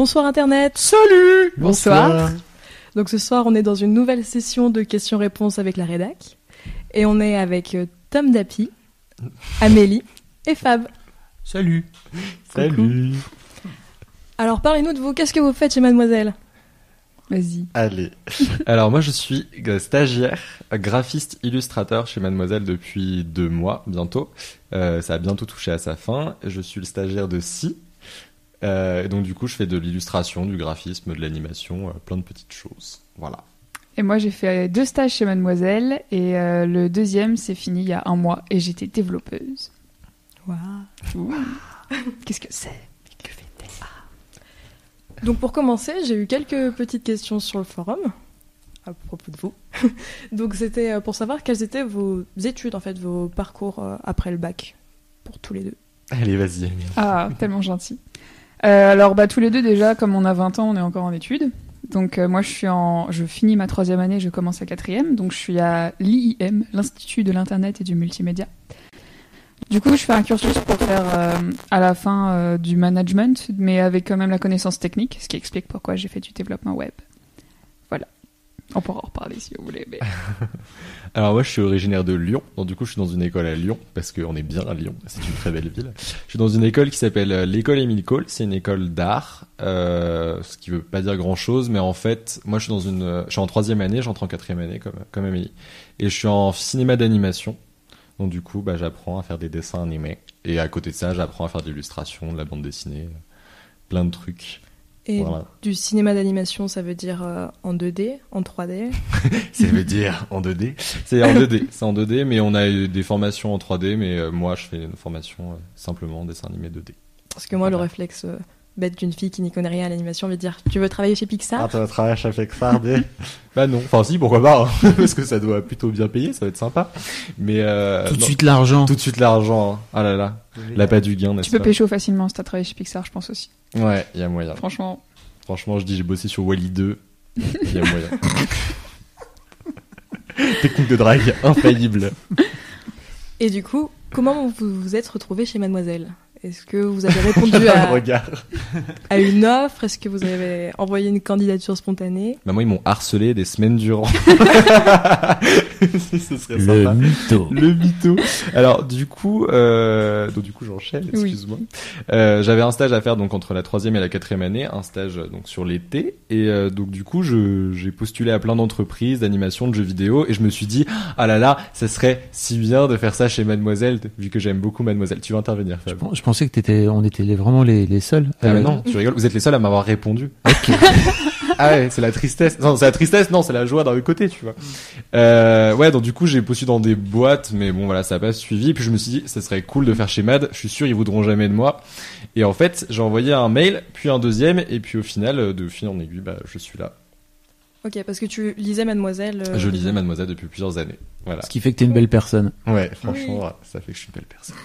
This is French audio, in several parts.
Bonsoir Internet. Salut Bonsoir. Donc ce soir, on est dans une nouvelle session de questions-réponses avec la rédac. Et on est avec euh, Tom Dapi, Amélie et Fab. Salut Salut Alors parlez-nous de vous, qu'est-ce que vous faites chez Mademoiselle? Vas-y. Allez. Alors moi je suis stagiaire, graphiste illustrateur chez Mademoiselle depuis deux mois bientôt. Euh, ça a bientôt touché à sa fin. Je suis le stagiaire de Si. Euh, et donc du coup je fais de l'illustration, du graphisme, de l'animation, euh, plein de petites choses. Voilà. Et moi, j'ai fait deux stages chez Mademoiselle et euh, le deuxième s'est fini il y a un mois et j'étais développeuse. Waouh. Qu'est-ce que c'est? Que fait Donc pour commencer, j'ai eu quelques petites questions sur le forum à propos de vous. Donc c'était pour savoir quelles étaient vos études, en fait, vos parcours après le bac, pour tous les deux. Allez vas-y. Amir. Ah, tellement gentil. Euh, alors, bah, tous les deux, déjà, comme on a 20 ans, on est encore en études. Donc, euh, moi, je suis en, je finis ma troisième année, je commence la quatrième. Donc, je suis à l'IIM, l'Institut de l'Internet et du Multimédia. Du coup, je fais un cursus pour faire euh, à la fin du management, mais avec quand même la connaissance technique, ce qui explique pourquoi j'ai fait du développement web. On pourra en reparler si vous voulez. Alors moi je suis originaire de Lyon, donc du coup je suis dans une école à Lyon, parce qu'on est bien à Lyon, c'est une très belle ville. Je suis dans une école qui s'appelle euh, l'école Émile Cole, c'est une école d'art, euh, ce qui veut pas dire grand chose, mais en fait moi je suis dans une, je suis en troisième année, j'entre en quatrième année comme, comme Amélie, et je suis en cinéma d'animation, donc du coup bah, j'apprends à faire des dessins animés, et à côté de ça j'apprends à faire de l'illustration, de la bande dessinée, plein de trucs. Et Voilà. du cinéma d'animation, ça veut dire euh, en 2D, en 3D Ça veut dire en 2D C'est en 2D, c'est en 2D, mais on a eu des formations en 3D, mais euh, moi je fais une formation euh, simplement en dessin animé 2D. Parce que moi, le réflexe bête d'une fille qui n'y connaît rien à l'animation veut dire Tu veux travailler chez Pixar tu vas travailler chez Pixar Bah non, enfin si, pourquoi pas, hein, parce que ça doit plutôt bien payer, ça va être sympa. Mais euh, Tout de non, suite l'argent. tout de suite l'argent, hein. ah là là, la pas du gain, n'est-ce tu peux pas pécho facilement si t'as travaillé chez Pixar, je pense aussi. Ouais, il y a moyen. Franchement, Franchement, je dis j'ai bossé sur Wally 2, il y a moyen. Technique de drague infaillible. Et du coup, comment vous vous êtes retrouvé chez Mademoiselle? Est-ce que vous avez répondu à, regard. à une offre? Est-ce que vous avez envoyé une candidature spontanée? Bah moi ils m'ont harcelé des semaines durant. ce serait Le sympa. mytho. Le mytho. Alors du coup, euh, donc du coup j'enchaîne. Oui. Excuse-moi. Euh, J'avais un stage à faire donc entre la troisième et la quatrième année, un stage donc sur l'été et euh, donc du coup je j'ai postulé à plein d'entreprises d'animation de jeux vidéo et je me suis dit ah là là ça serait si bien de faire ça chez Mademoiselle vu que j'aime beaucoup Mademoiselle. Tu veux intervenir Je Fab pense, je pensais que t'étais, on était les- vraiment les, les seuls. Ah, mais Euh, non, tu rigoles, vous êtes les seuls à m'avoir répondu. ok. Ah ouais, c'est la tristesse. Non, c'est la tristesse, non, c'est la joie d'un autre côté, tu vois. Euh, ouais, donc du coup, j'ai postulé dans des boîtes, mais bon, voilà, ça n'a pas suivi. Puis je me suis dit, ça serait cool de faire chez Mad. Je suis sûr, ils voudront jamais de moi. Et en fait, j'ai envoyé un mail, puis un deuxième, et puis au final, euh, de fil en aiguille, bah, je suis là. Ok, parce que tu lisais Mademoiselle. euh, Je lisais Mademoiselle depuis plusieurs années. Voilà. Ce qui fait que t'es une belle personne. Ouais, franchement, ça fait que je suis une belle personne.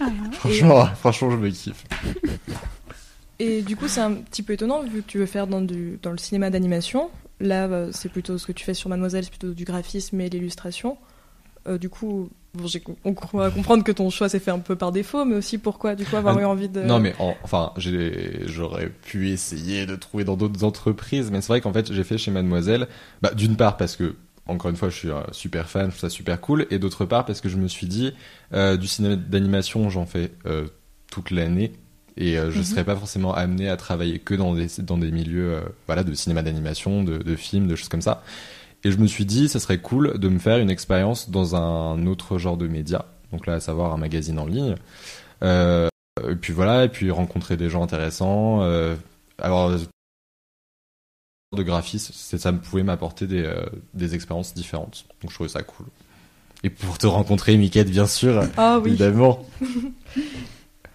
Ah. Franchement, franchement, je me kiffe. Et du coup, c'est un petit peu étonnant vu que tu veux faire dans, du, dans le cinéma d'animation. Là, euh, c'est plutôt ce que tu fais sur Mademoiselle, c'est plutôt du graphisme et l'illustration. Euh, du coup, bon, on va comprendre que ton choix s'est fait un peu par défaut, mais aussi pourquoi, du coup, avoir Ah, eu envie de. Non, mais en- enfin, j'aurais pu essayer de trouver dans d'autres entreprises, mais c'est vrai qu'en fait, j'ai fait chez Mademoiselle, bah, d'une part parce que, encore une fois, je suis un super fan, je trouve ça super cool, et d'autre part parce que je me suis dit, euh, du cinéma d'animation, j'en fais euh, toute l'année, et euh, je Mhm. serais pas forcément amené à travailler que dans des, dans des milieux euh, voilà, de cinéma d'animation, de, de films, de choses comme ça. Et je me suis dit, ça serait cool de me faire une expérience dans un autre genre de média, donc là, à savoir un magazine en ligne. Euh, et puis voilà, et puis rencontrer des gens intéressants, euh, avoir de graphisme, c'est ça me pouvait m'apporter des, euh, des expériences différentes. Donc je trouvais ça cool. Et pour te rencontrer, Miquette, bien sûr, Ah oui. évidemment.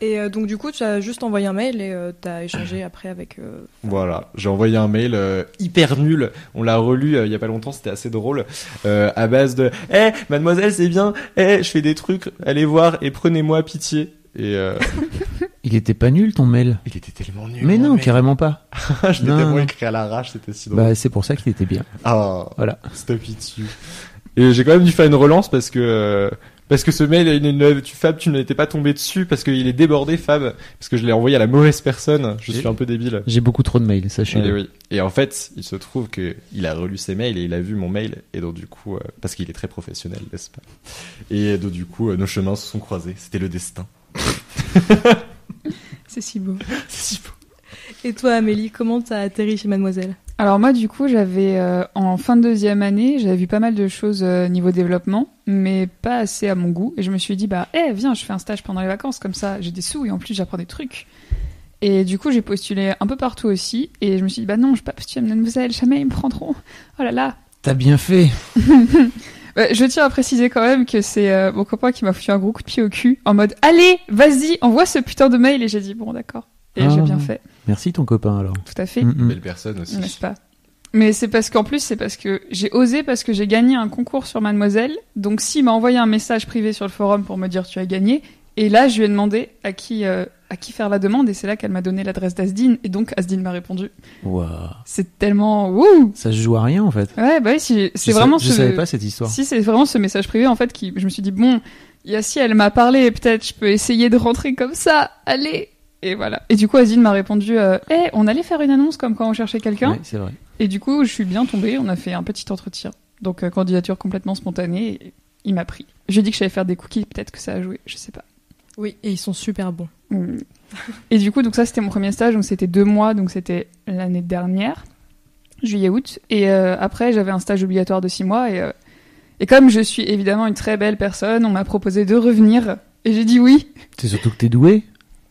Et euh, donc, du coup, tu as juste envoyé un mail et tu as échangé après avec. euh, Voilà, j'ai envoyé un mail euh, hyper nul. On l'a relu euh, il y a pas longtemps, c'était assez drôle. Euh, à base de "Eh, mademoiselle, c'est bien. Eh, je fais des trucs. Allez voir et prenez-moi pitié." Et euh, Il était pas nul ton mail. il était tellement nul. Mais non, mail. carrément pas. je l'ai tellement écrit à l'arrache, c'était si drôle. Bah, c'est pour ça qu'il était bien. Ah, Voilà. stop it dessus. Et j'ai quand même dû faire une relance parce que euh, parce que ce mail, il, il- tu, Fab, tu n'étais pas tombé dessus parce qu'il est débordé, Fab, parce que je l'ai envoyé à la mauvaise personne. Je suis un peu débile. J'ai beaucoup trop de mails, Et sachez-le. oui. Et en fait, il se trouve que il a relu ses mails et il a vu mon mail et donc du coup, euh, parce qu'il est très professionnel, n'est-ce pas? Et donc du coup, euh, nos chemins se sont croisés. C'était le destin. C'est si beau. C'est si beau. Et toi, Amélie, comment t'as atterri chez Mademoiselle? Alors moi, du coup, j'avais euh, en fin de deuxième année, j'avais vu pas mal de choses euh, niveau développement, mais pas assez à mon goût. Et je me suis dit, bah, eh, viens, je fais un stage pendant les vacances, comme ça, j'ai des sous et en plus, j'apprends des trucs. Et du coup, j'ai postulé un peu partout aussi, et je me suis dit, bah non, je vais pas postuler à Mademoiselle, jamais ils me prendront. Oh là là. T'as bien fait. Ouais, je tiens à préciser quand même que c'est euh, mon copain qui m'a foutu un gros coup de pied au cul, en mode, allez, vas-y, envoie ce putain de mail. Et j'ai dit, bon, d'accord. Et Ah. j'ai bien fait, Merci ton copain alors. tout à fait. Mm, mm. Belle personne aussi. N'est-ce pas? Mais c'est parce qu'en plus, c'est parce que j'ai osé, parce que j'ai gagné un concours sur Mademoiselle. Donc, s'il m'a envoyé un message privé sur le forum pour me dire tu as gagné, et là, je lui ai demandé à qui, euh, à qui faire la demande, et c'est là qu'elle m'a donné l'adresse d'Asdine, et donc Asdine m'a répondu. Waouh. C'est tellement. Wouh Ça se joue à rien en fait. Ouais, bah oui, si- c'est Je vraiment sa- Je ce. savais pas cette histoire. Si, c'est vraiment ce message privé, en fait, qui. Je me suis dit, bon, il y a si elle m'a parlé, peut-être je peux essayer de rentrer comme ça, allez Et voilà. Et du coup, Asdine m'a répondu, euh, Eh, on allait faire une annonce comme quand on cherchait quelqu'un. Ouais, c'est vrai. Et du coup, je suis bien tombée. On a fait un petit entretien. Donc, euh, candidature complètement spontanée. Et il m'a pris. Je lui ai dit que j'allais faire des cookies. Peut-être que ça a joué. Je sais pas. Oui, et ils sont super bons. Mm. Et du coup, donc ça, c'était mon premier stage. Donc, c'était deux mois. Donc, c'était l'année dernière, juillet-août. Et euh, après, j'avais un stage obligatoire de six mois. Et, euh, et comme je suis évidemment une très belle personne, on m'a proposé de revenir. Et j'ai dit oui. C'est surtout que t'es doué.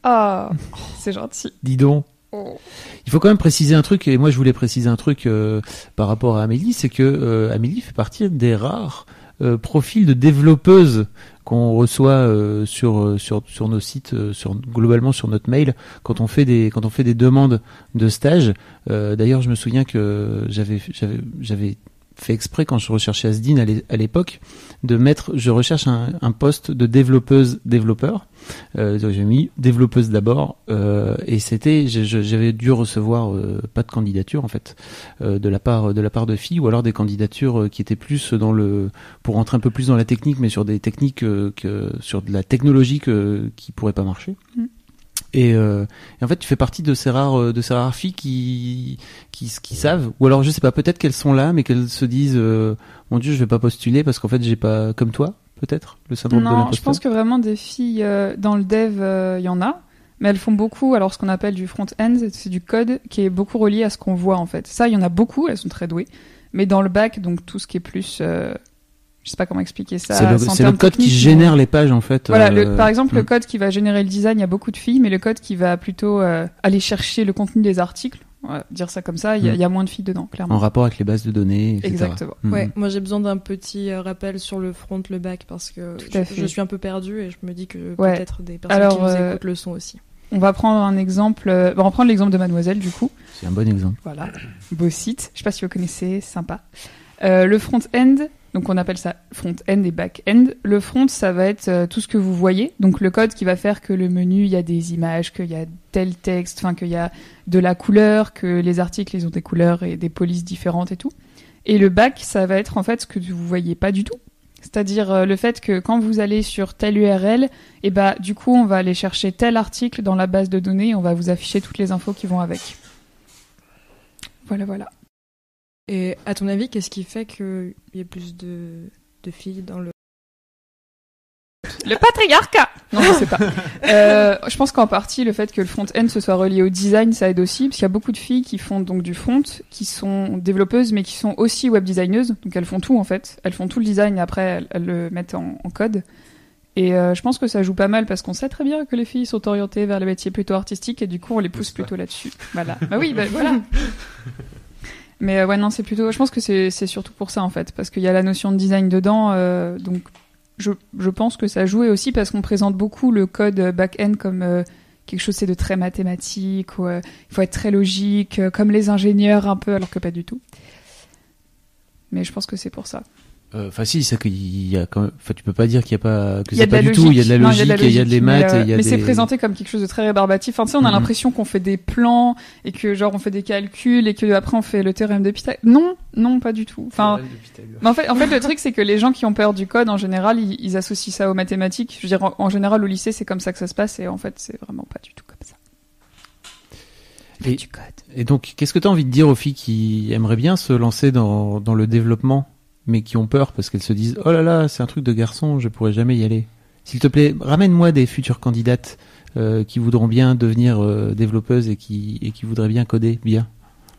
Ah, c'est gentil. Dis donc. Il faut quand même préciser un truc, et moi je voulais préciser un truc euh, par rapport à Amélie, c'est que euh, Amélie fait partie des rares euh, profils de développeuses qu'on reçoit euh, sur, euh, sur sur nos sites, euh, sur globalement sur notre mail quand on fait des quand on fait des demandes de stage. D'ailleurs, je me souviens que j'avais fait exprès quand je recherchais Asdin à l'époque de mettre je recherche un, un poste de développeuse développeur euh, donc j'ai mis développeuse d'abord euh, et c'était j'avais dû recevoir euh, pas de candidature en fait euh, de la part de la part de filles ou alors des candidatures euh, qui étaient plus dans le pour rentrer un peu plus dans la technique mais sur des techniques euh, que sur de la technologie que, qui pourrait pas marcher Mm. Et, euh, et en fait tu fais partie de ces rares euh, de ces rares filles qui qui qui savent ou alors je sais pas peut-être qu'elles sont là mais qu'elles se disent euh, mon dieu je vais pas postuler parce qu'en fait j'ai pas comme toi peut-être le syndrome de Non, l'imposteur je pense que vraiment des filles euh, dans le dev, euh, il y en a. Mais elles font beaucoup, alors ce qu'on appelle du front-end, c'est du code qui est beaucoup relié à ce qu'on voit en fait. Ça, il y en a beaucoup, elles sont très douées. Mais dans le bac, donc tout ce qui est plus, euh, je sais pas comment expliquer ça. C'est le, code qui génère les pages en fait. Voilà, euh, le- par exemple, le mm. code qui va générer le design, il y a beaucoup de filles, mais le code qui va plutôt euh, aller chercher le contenu des articles, on va dire ça comme ça, il y, a- Mm. il y a moins de filles dedans, clairement. en rapport avec les bases de données. etc. Exactement. Mm. Ouais, moi j'ai besoin d'un petit euh, rappel sur le front, le back, parce que je, suis un peu perdue et je me dis que Ouais. peut-être des personnes Alors, qui nous euh, écoutent le sont aussi. On va prendre un exemple, euh, on va prendre l'exemple de Mademoiselle du coup. C'est un bon exemple. Voilà, beau site. Je sais pas si vous connaissez, sympa. Euh, le front-end, donc on appelle ça front-end et back-end. Le front, ça va être euh, tout ce que vous voyez. Donc le code qui va faire que le menu, il y a des images, qu'il y a tel texte, enfin qu'il y a de la couleur, que les articles, ils ont des couleurs et des polices différentes et tout. Et le back, ça va être en fait ce que vous voyez pas du tout. C'est-à-dire euh, le fait que quand vous allez sur telle URL, et bah du coup on va aller chercher tel article dans la base de données et on va vous afficher toutes les infos qui vont avec. Voilà, voilà. Et à ton avis, qu'est-ce qui fait qu'il y ait plus de, de filles dans le. Le patriarcat Non, je sais pas. Euh, je pense qu'en partie, le fait que le front-end se soit relié au design, ça aide aussi, parce qu'il y a beaucoup de filles qui font donc du front, qui sont développeuses, mais qui sont aussi web designeuses. Donc elles font tout, en fait. Elles font tout le design, et après, elles, elles le mettent en, en code. Et euh, je pense que ça joue pas mal, parce qu'on sait très bien que les filles sont orientées vers les métiers plutôt artistiques, et du coup, on les pousse plutôt là-dessus. Voilà. Bah oui, bah voilà. Mais euh, ouais, non, c'est plutôt. Je pense que c'est surtout pour ça en fait, parce qu'il y a la notion de design dedans. euh, donc, je, je pense que ça joue et aussi parce qu'on présente beaucoup le code back-end comme euh, quelque chose c'est de très mathématique, il faut être très logique, comme les ingénieurs un peu, alors que pas du tout. Mais je pense que c'est pour ça. Euh, Enfin si, c'est qu'il y a quand même. Enfin, tu peux pas dire qu'il y a pas que y a du logique. tout. Il y a de la Non, logique, il y a, de mais, maths, euh, mais des. c'est présenté comme quelque chose de très rébarbatif. Enfin, tu sais, on a Mhm. l'impression qu'on fait des plans et que genre on fait des calculs et que après on fait le théorème de Pythagore. Non, non, pas du tout. Enfin, mais en fait, en fait, le truc c'est que les gens qui ont peur du code en général, ils, ils associent ça aux mathématiques. Je veux dire, en, en général au lycée, c'est comme ça que ça se passe et en fait, c'est vraiment pas du tout comme ça. Et- du code. Et donc, qu'est-ce que tu as envie de dire aux filles qui aimeraient bien se lancer dans, dans le développement, mais qui ont peur parce qu'elles se disent Oh là là, c'est un truc de garçon, je pourrais jamais y aller S'il te plaît, ramène-moi des futures candidates euh, qui voudront bien devenir euh, développeuses et qui, et qui voudraient bien coder bien.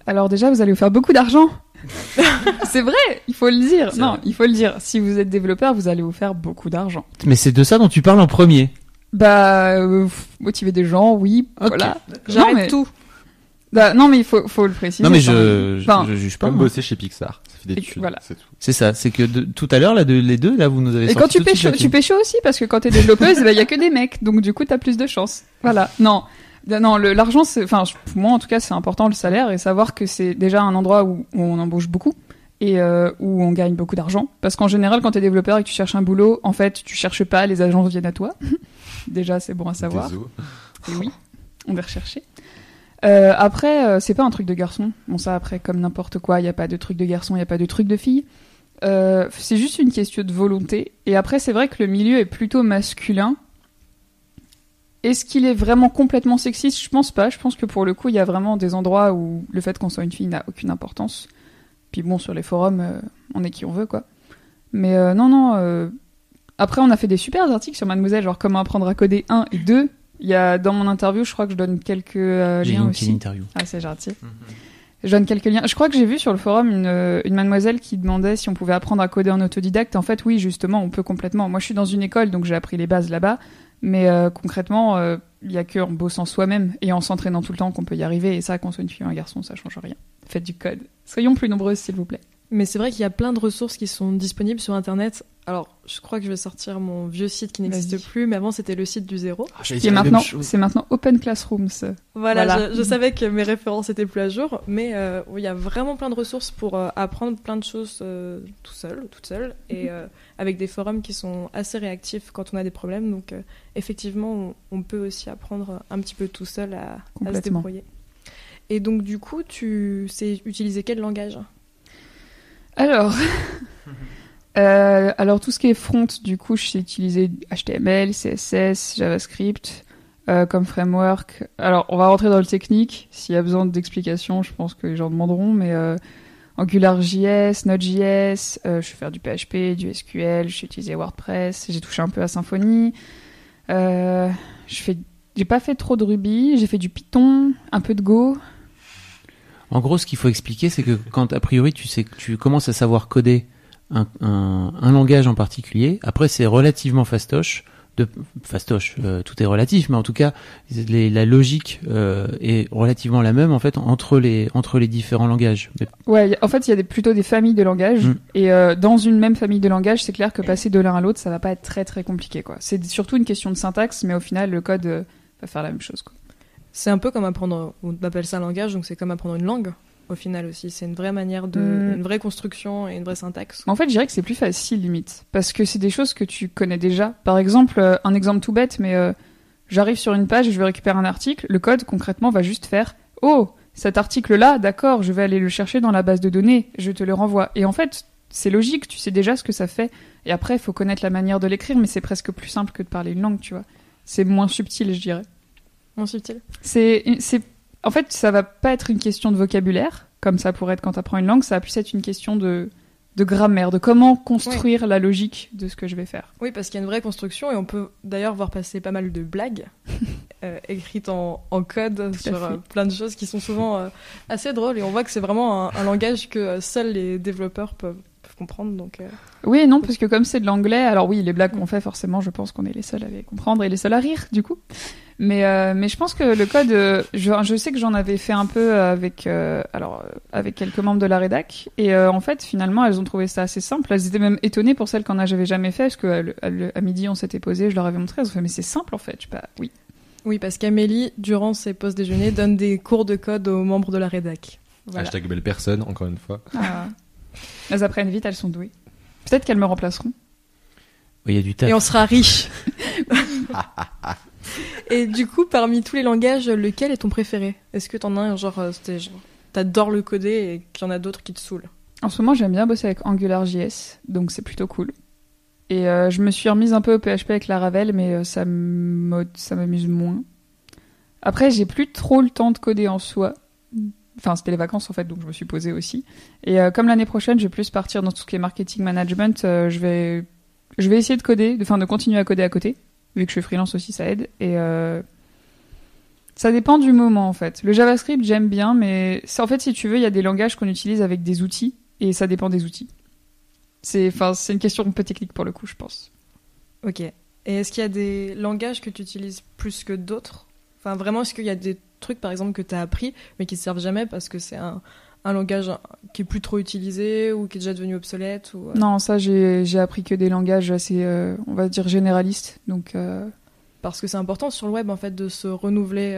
Alors déjà, vous allez vous faire beaucoup d'argent. c'est vrai, il faut le dire. Non, vrai. il faut le dire. Si vous êtes développeur, vous allez vous faire beaucoup d'argent. Mais c'est de ça dont tu parles en premier. Bah, euh, motiver des gens, oui, Ok. voilà. J'arrête mais- tout. Bah, non, mais il faut, faut le préciser. non, mais je, même. je, Enfin, je juge pas. Comme bosser chez Pixar. Voilà. c'est tout. C'est ça, c'est que de- tout à l'heure, là, de, les deux, là, vous nous avez Et quand tu là-dessus. tu pécho aussi, parce que quand t'es développeuse, il y a que des mecs, donc du coup, t'as plus de chance. Voilà. Non. Non, l'argent, c'est, enfin, pour moi, en tout cas, c'est important le salaire et savoir que c'est déjà un endroit où, où on embauche beaucoup et euh, où on gagne beaucoup d'argent. Parce qu'en général, quand t'es développeur et que tu cherches un boulot, en fait, tu cherches pas, les agences viennent à toi. déjà, c'est bon à savoir. Désolé. Et oui, on va rechercher. Euh, après, euh, c'est pas un truc de garçon. Bon, ça, après, comme n'importe quoi, il n'y a pas de truc de garçon, il n'y a pas de truc de fille. Euh, c'est juste une question de volonté. Et après, c'est vrai que le milieu est plutôt masculin. Est-ce qu'il est vraiment complètement sexiste? Je pense pas. Je pense que pour le coup, il y a vraiment des endroits où le fait qu'on soit une fille n'a aucune importance. Puis bon, sur les forums, euh, on est qui on veut, quoi. Mais euh, non, non. euh, Après, on a fait des super articles sur Mademoiselle, genre comment apprendre à coder 1 et 2. Il y a dans mon interview, je crois que je donne quelques euh, J'ai liens une aussi. petite interview. Ah, c'est gentil. Je donne quelques liens. Je crois que j'ai vu sur le forum une, euh, une mademoiselle qui demandait si on pouvait apprendre à coder en autodidacte. En fait, oui, justement, on peut complètement. Moi, je suis dans une école, donc j'ai appris les bases là-bas. Mais euh, concrètement, euh, il y a qu'en bossant soi-même et en s'entraînant tout le temps qu'on peut y arriver. Et ça, qu'on soit une fille ou un garçon, ça change rien. Faites du code. Soyons plus nombreuses, s'il vous plaît. Mais c'est vrai qu'il y a plein de ressources qui sont disponibles sur Internet. Alors, je crois que je vais sortir mon vieux site qui n'existe plus, mais avant c'était le site du zéro. Qui est maintenant, c'est maintenant Open Classrooms. Voilà, Voilà. Je, je savais que mes références étaient plus à jour, mais euh, il y a vraiment plein de ressources pour euh, apprendre plein de choses euh, tout seul, toute seule, et euh, avec des forums qui sont assez réactifs quand on a des problèmes. Donc, euh, effectivement, on, on peut aussi apprendre un petit peu tout seul à, à se débrouiller. Et donc, du coup, tu sais utiliser quel langage? Alors, euh, alors tout ce qui est front, du coup, je sais utiliser HTML, CSS, JavaScript euh, comme framework. Alors, on va rentrer dans le technique. S'il y a besoin d'explications, je pense que les gens demanderont. Mais euh, AngularJS, Node.js, je sais faire du PHP, du SQL, je sais utiliser WordPress. J'ai touché un peu à Symfony. Je fais, j'ai pas fait trop de Ruby. J'ai fait du Python, un peu de Go. En gros, ce qu'il faut expliquer, c'est que quand a priori tu sais tu commences à savoir coder un, un, un langage en particulier. Après, c'est relativement fastoche. De, fastoche, euh, tout est relatif, mais en tout cas, les- la logique euh, est relativement la même en fait entre les entre les différents langages. Mais Ouais, en fait, il y a des, plutôt des familles de langages. Mm. Et euh, dans une même famille de langages, c'est clair que passer de l'un à l'autre, ça va pas être très très compliqué. quoi. C'est surtout une question de syntaxe, mais au final, le code euh, va faire la même chose. Quoi. C'est un peu comme apprendre, on appelle ça un langage, donc c'est comme apprendre une langue au final aussi. C'est une vraie manière de, Mm. une vraie construction et une vraie syntaxe. En fait, je dirais que c'est plus facile limite, parce que c'est des choses que tu connais déjà. Par exemple, euh, un exemple tout bête, mais euh, j'arrive sur une page et je vais récupérer un article. Le code concrètement va juste faire Oh, cet article-là, d'accord, je vais aller le chercher dans la base de données, je te le renvoie. Et en fait, c'est logique, tu sais déjà ce que ça fait. Et après, il faut connaître la manière de l'écrire, mais c'est presque plus simple que de parler une langue, tu vois. C'est moins subtil, je dirais. Moins subtil. C'est, c'est, en fait, ça va pas être une question de vocabulaire, comme ça pourrait être quand tu apprends une langue, ça va plus être une question de, de grammaire, de comment construire la logique de ce que je vais faire. Oui, parce qu'il y a une vraie construction et on peut d'ailleurs voir passer pas mal de blagues euh, écrites en, en code sur euh, plein de choses qui sont souvent euh, assez drôles et on voit que c'est vraiment un, un langage que seuls les développeurs peuvent, peuvent comprendre. Donc, euh, Oui et non, parce que comme c'est de l'anglais, alors oui, les blagues qu'on fait, forcément, je pense qu'on est les seuls à les comprendre et les seuls à rire, du coup. Mais, euh, mais je pense que le code, euh, je, je sais que j'en avais fait un peu avec, euh, alors, avec quelques membres de la rédac, et euh, en fait, finalement, elles ont trouvé ça assez simple. Elles étaient même étonnées pour celles qu'on n'avait jamais fait, parce que à, midi, on s'était posé, je leur avais montré, elles ont fait, mais c'est simple en fait. Je sais pas, oui. oui, parce qu'Amélie, durant ses pauses déjeuner, donne des cours de code aux membres de la rédac. Voilà. Hashtag belle personne, encore une fois. Ah. Elles apprennent vite, elles sont douées. Peut-être qu'elles me remplaceront. il y a du taf. Et on sera riche. et du coup, parmi tous les langages, lequel est ton préféré? Est-ce que t'en as un genre, euh, c'était genre, t'adores le coder et qu'il y en a d'autres qui te saoulent? En ce moment, j'aime bien bosser avec AngularJS, donc c'est plutôt cool. Et euh, je me suis remise un peu au PHP avec Laravel, mais euh, ça m'amuse moins. Après, j'ai plus trop le temps de coder en soi. Enfin, c'était les vacances en fait, donc je me suis posée aussi. Et euh, comme l'année prochaine, je vais plus partir dans tout ce qui est marketing management, euh, je vais, je vais essayer de coder, enfin de continuer à coder à côté, vu que je suis freelance aussi, ça aide. Et euh, ça dépend du moment en fait. Le JavaScript, j'aime bien, mais en fait, si tu veux, il y a des langages qu'on utilise avec des outils, et ça dépend des outils. C'est, enfin, c'est une question un peu technique pour le coup, je pense. Ok. Et est-ce qu'il y a des langages que tu utilises plus que d'autres? Enfin, vraiment, est-ce qu'il y a des trucs, par exemple, que tu as appris, mais qui ne servent jamais parce que c'est un, un langage qui est plus trop utilisé ou qui est déjà devenu obsolète ou, euh, Non, ça, j'ai, appris que des langages assez, euh, on va dire, généralistes. Donc, euh, Parce que c'est important sur le web, en fait, de se renouveler.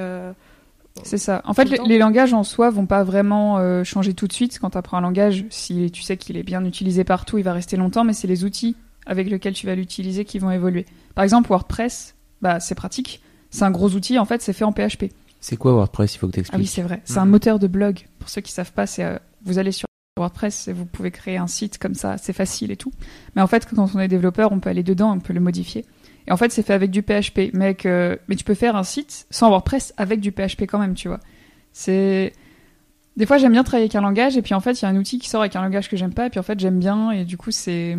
c'est ça. En fait, le les, langages en soi vont pas vraiment euh, changer tout de suite quand tu apprends un langage. Si tu sais qu'il est bien utilisé partout, il va rester longtemps, mais c'est les outils avec lesquels tu vas l'utiliser qui vont évoluer. Par exemple, WordPress, bah, c'est pratique. C'est un gros outil, en fait, c'est fait en PHP. C'est quoi WordPress Il faut que tu Ah oui, expliques. c'est vrai. C'est un moteur de blog. Pour ceux qui savent pas, c'est euh, vous allez sur WordPress et vous pouvez créer un site comme ça, c'est facile et tout. Mais en fait, quand on est développeur, on peut aller dedans, on peut le modifier. Et en fait, c'est fait avec du PHP. Mais, avec, euh, mais tu peux faire un site sans WordPress avec du PHP quand même, tu vois. C'est des fois j'aime bien travailler avec un langage et puis en fait il y a un outil qui sort avec un langage que j'aime pas et puis en fait j'aime bien et du coup c'est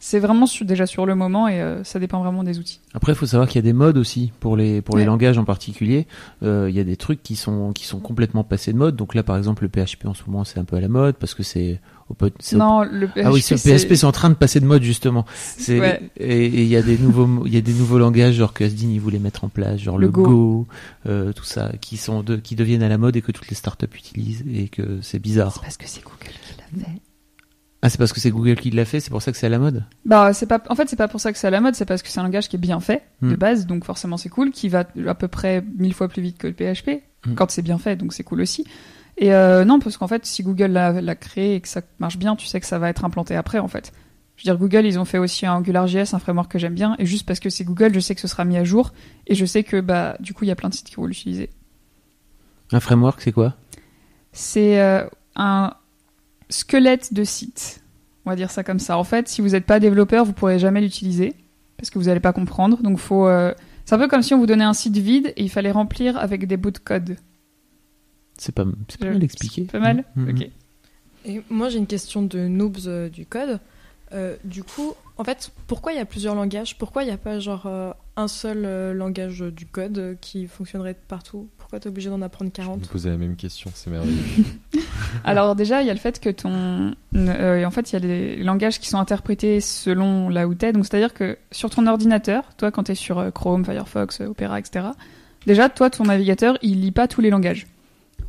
c'est vraiment sur- déjà sur le moment et euh, ça dépend vraiment des outils. Après, il faut savoir qu'il y a des modes aussi pour les pour les langages en particulier. Euh, Il y a des trucs qui sont qui sont complètement passés de mode. Donc là, par exemple, le PHP en ce moment, c'est un peu à la mode parce que c'est c'est Non, le PHP, Ah oui, c'est- le PHP c'est en train de passer de mode justement. C'est Ouais. et il y a des nouveaux il y a des nouveaux langages genre que Asdin il voulait mettre en place, genre le, Le Go, Go. euh, tout ça, qui sont de, qui deviennent à la mode et que toutes les startups utilisent et que c'est bizarre. parce que c'est Google qui l'a fait. Ah, c'est parce que c'est Google qui l'a fait, c'est pour ça que c'est à la mode? Bah, c'est pas, en fait, c'est pas pour ça que c'est à la mode, c'est parce que c'est un langage qui est bien fait, de Mm. base, donc forcément c'est cool, qui va à peu près mille fois plus vite que le PHP, Mm. quand c'est bien fait, donc c'est cool aussi. Et euh, non, parce qu'en fait, si Google l'a, créé et que ça marche bien, tu sais que ça va être implanté après, en fait. Je veux dire, Google, ils ont fait aussi un AngularJS, un framework que j'aime bien, et juste parce que c'est Google, je sais que ce sera mis à jour, et je sais que, bah, du coup, il y a plein de sites qui vont l'utiliser. Un framework, c'est quoi? C'est euh, un squelette de site. On va dire ça comme ça. En fait, si vous n'êtes pas développeur, vous pourrez jamais l'utiliser parce que vous n'allez pas comprendre. Donc, faut. euh, C'est un peu comme si on vous donnait un site vide et il fallait remplir avec des bouts de code. C'est pas c'est pas Je- mal expliqué. Pas mal. Ok. Et moi, j'ai une question de noobs euh, du code. Euh, du coup, En fait, pourquoi il y a plusieurs langages? Pourquoi il n'y a pas genre euh, un seul euh, langage du code euh, qui fonctionnerait partout? Pourquoi tu es obligé d'en apprendre Je me 40 posais la même question, c'est merveilleux. Alors déjà, il y a le fait que ton... euh, en fait, il y a des langages qui sont interprétés selon là où t'es. Donc c'est-à-dire que sur ton ordinateur, toi quand t'es sur euh, Chrome, Firefox, Opera, etc., déjà, toi, ton navigateur, il lit pas tous les langages.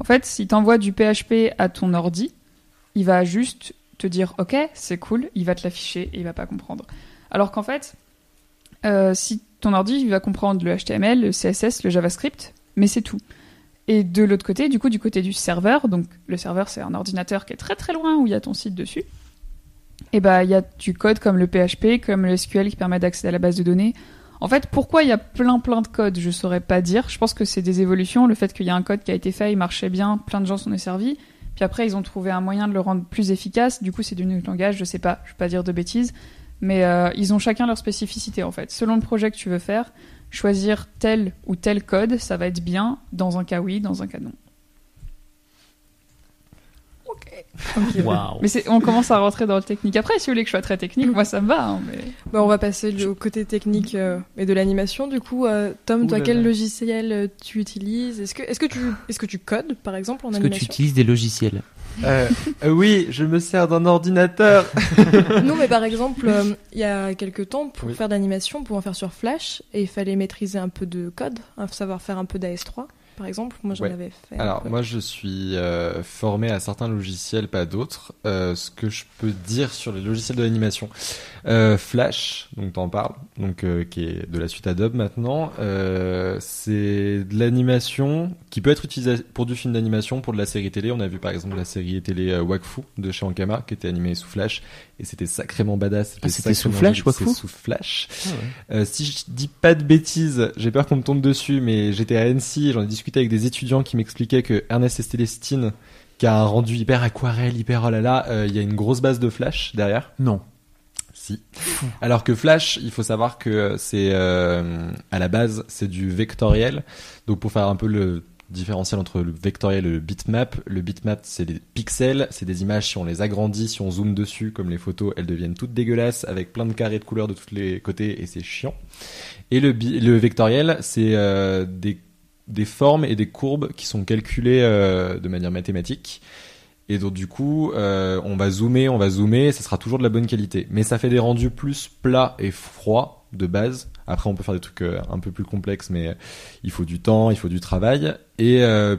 En fait, si t'envoies du PHP à ton ordi, il va juste te dire OK, c'est cool, il va te l'afficher et il va pas comprendre. Alors qu'en fait, euh, si ton ordi, il va comprendre le HTML, le CSS, le JavaScript, mais c'est tout. Et de l'autre côté, du coup, du côté du serveur, donc le serveur, c'est un ordinateur qui est très très loin où il y a ton site dessus. Et bah, il y a du code comme le PHP, comme le SQL qui permet d'accéder à la base de données. En fait, pourquoi il y a plein plein de codes, je saurais pas dire. Je pense que c'est des évolutions. Le fait qu'il y a un code qui a été fait, il marchait bien, plein de gens s'en est. Puis après, ils ont trouvé un moyen de le rendre plus efficace. Du coup, c'est du nouveau langage, je sais pas, je vais pas dire de bêtises. Mais euh, ils ont chacun leur spécificité en fait. Selon le projet que tu veux faire, choisir tel ou tel code, ça va être bien dans un cas oui, dans un cas non. Mais on commence à rentrer dans le technique. Après, si vous voulez que je sois très technique, moi ça me va. hein, mais... Bah, on va passer au côté technique euh, et de l'animation. Du coup, euh, Tom, toi, quel logiciel euh, tu utilises? Est-ce que, tu, est-ce que tu codes, par exemple, en Est-ce que tu animation? utilises des logiciels? Euh, euh, oui, je me sers d'un ordinateur. Non, mais par exemple, euh, il y a quelques temps, pour Oui. faire de l'animation, pour en faire sur Flash, et il fallait maîtriser un peu de code, hein, savoir faire un peu d'AS3, par exemple. Moi, j'en Ouais. avais fait. Alors peu. moi je suis euh, formé à certains logiciels, pas d'autres. Euh, ce que je peux dire sur les logiciels de l'animation, Euh, Flash, donc t'en parles, donc euh, qui est de la suite Adobe maintenant. Euh, c'est de l'animation qui peut être utilisée pour du film d'animation, pour de la série télé. On a vu par exemple la série télé euh, Wakfu de chez Ankama qui était animée sous Flash et c'était sacrément badass. Ah, c'était sous sacrément Flash. Wakfu C'est sous Flash. Euh, si je dis pas de bêtises, j'ai peur qu'on me tombe dessus, mais j'étais à Annecy, j'en ai discuté avec des étudiants qui m'expliquaient que Ernest et Célestine, qui a un rendu hyper aquarelle, hyper oh là là, euh, il y a une grosse base de Flash derrière. Non. Si. Alors que Flash, il faut savoir que c'est euh, à la base c'est du vectoriel. Donc pour faire un peu le différentiel entre le vectoriel et le bitmap, le bitmap c'est des pixels, c'est des images si on les agrandit, si on zoome dessus comme les photos, elles deviennent toutes dégueulasses avec plein de carrés de couleurs de tous les côtés et c'est chiant. Et le, le vectoriel c'est euh, des des formes et des courbes qui sont calculées euh, de manière mathématique. Et donc du coup, euh, on va zoomer, on va zoomer, ça sera toujours de la bonne qualité. Mais ça fait des rendus plus plats et froids de base. Après, on peut faire des trucs euh, un peu plus complexes, mais il faut du temps, il faut du travail. Et euh,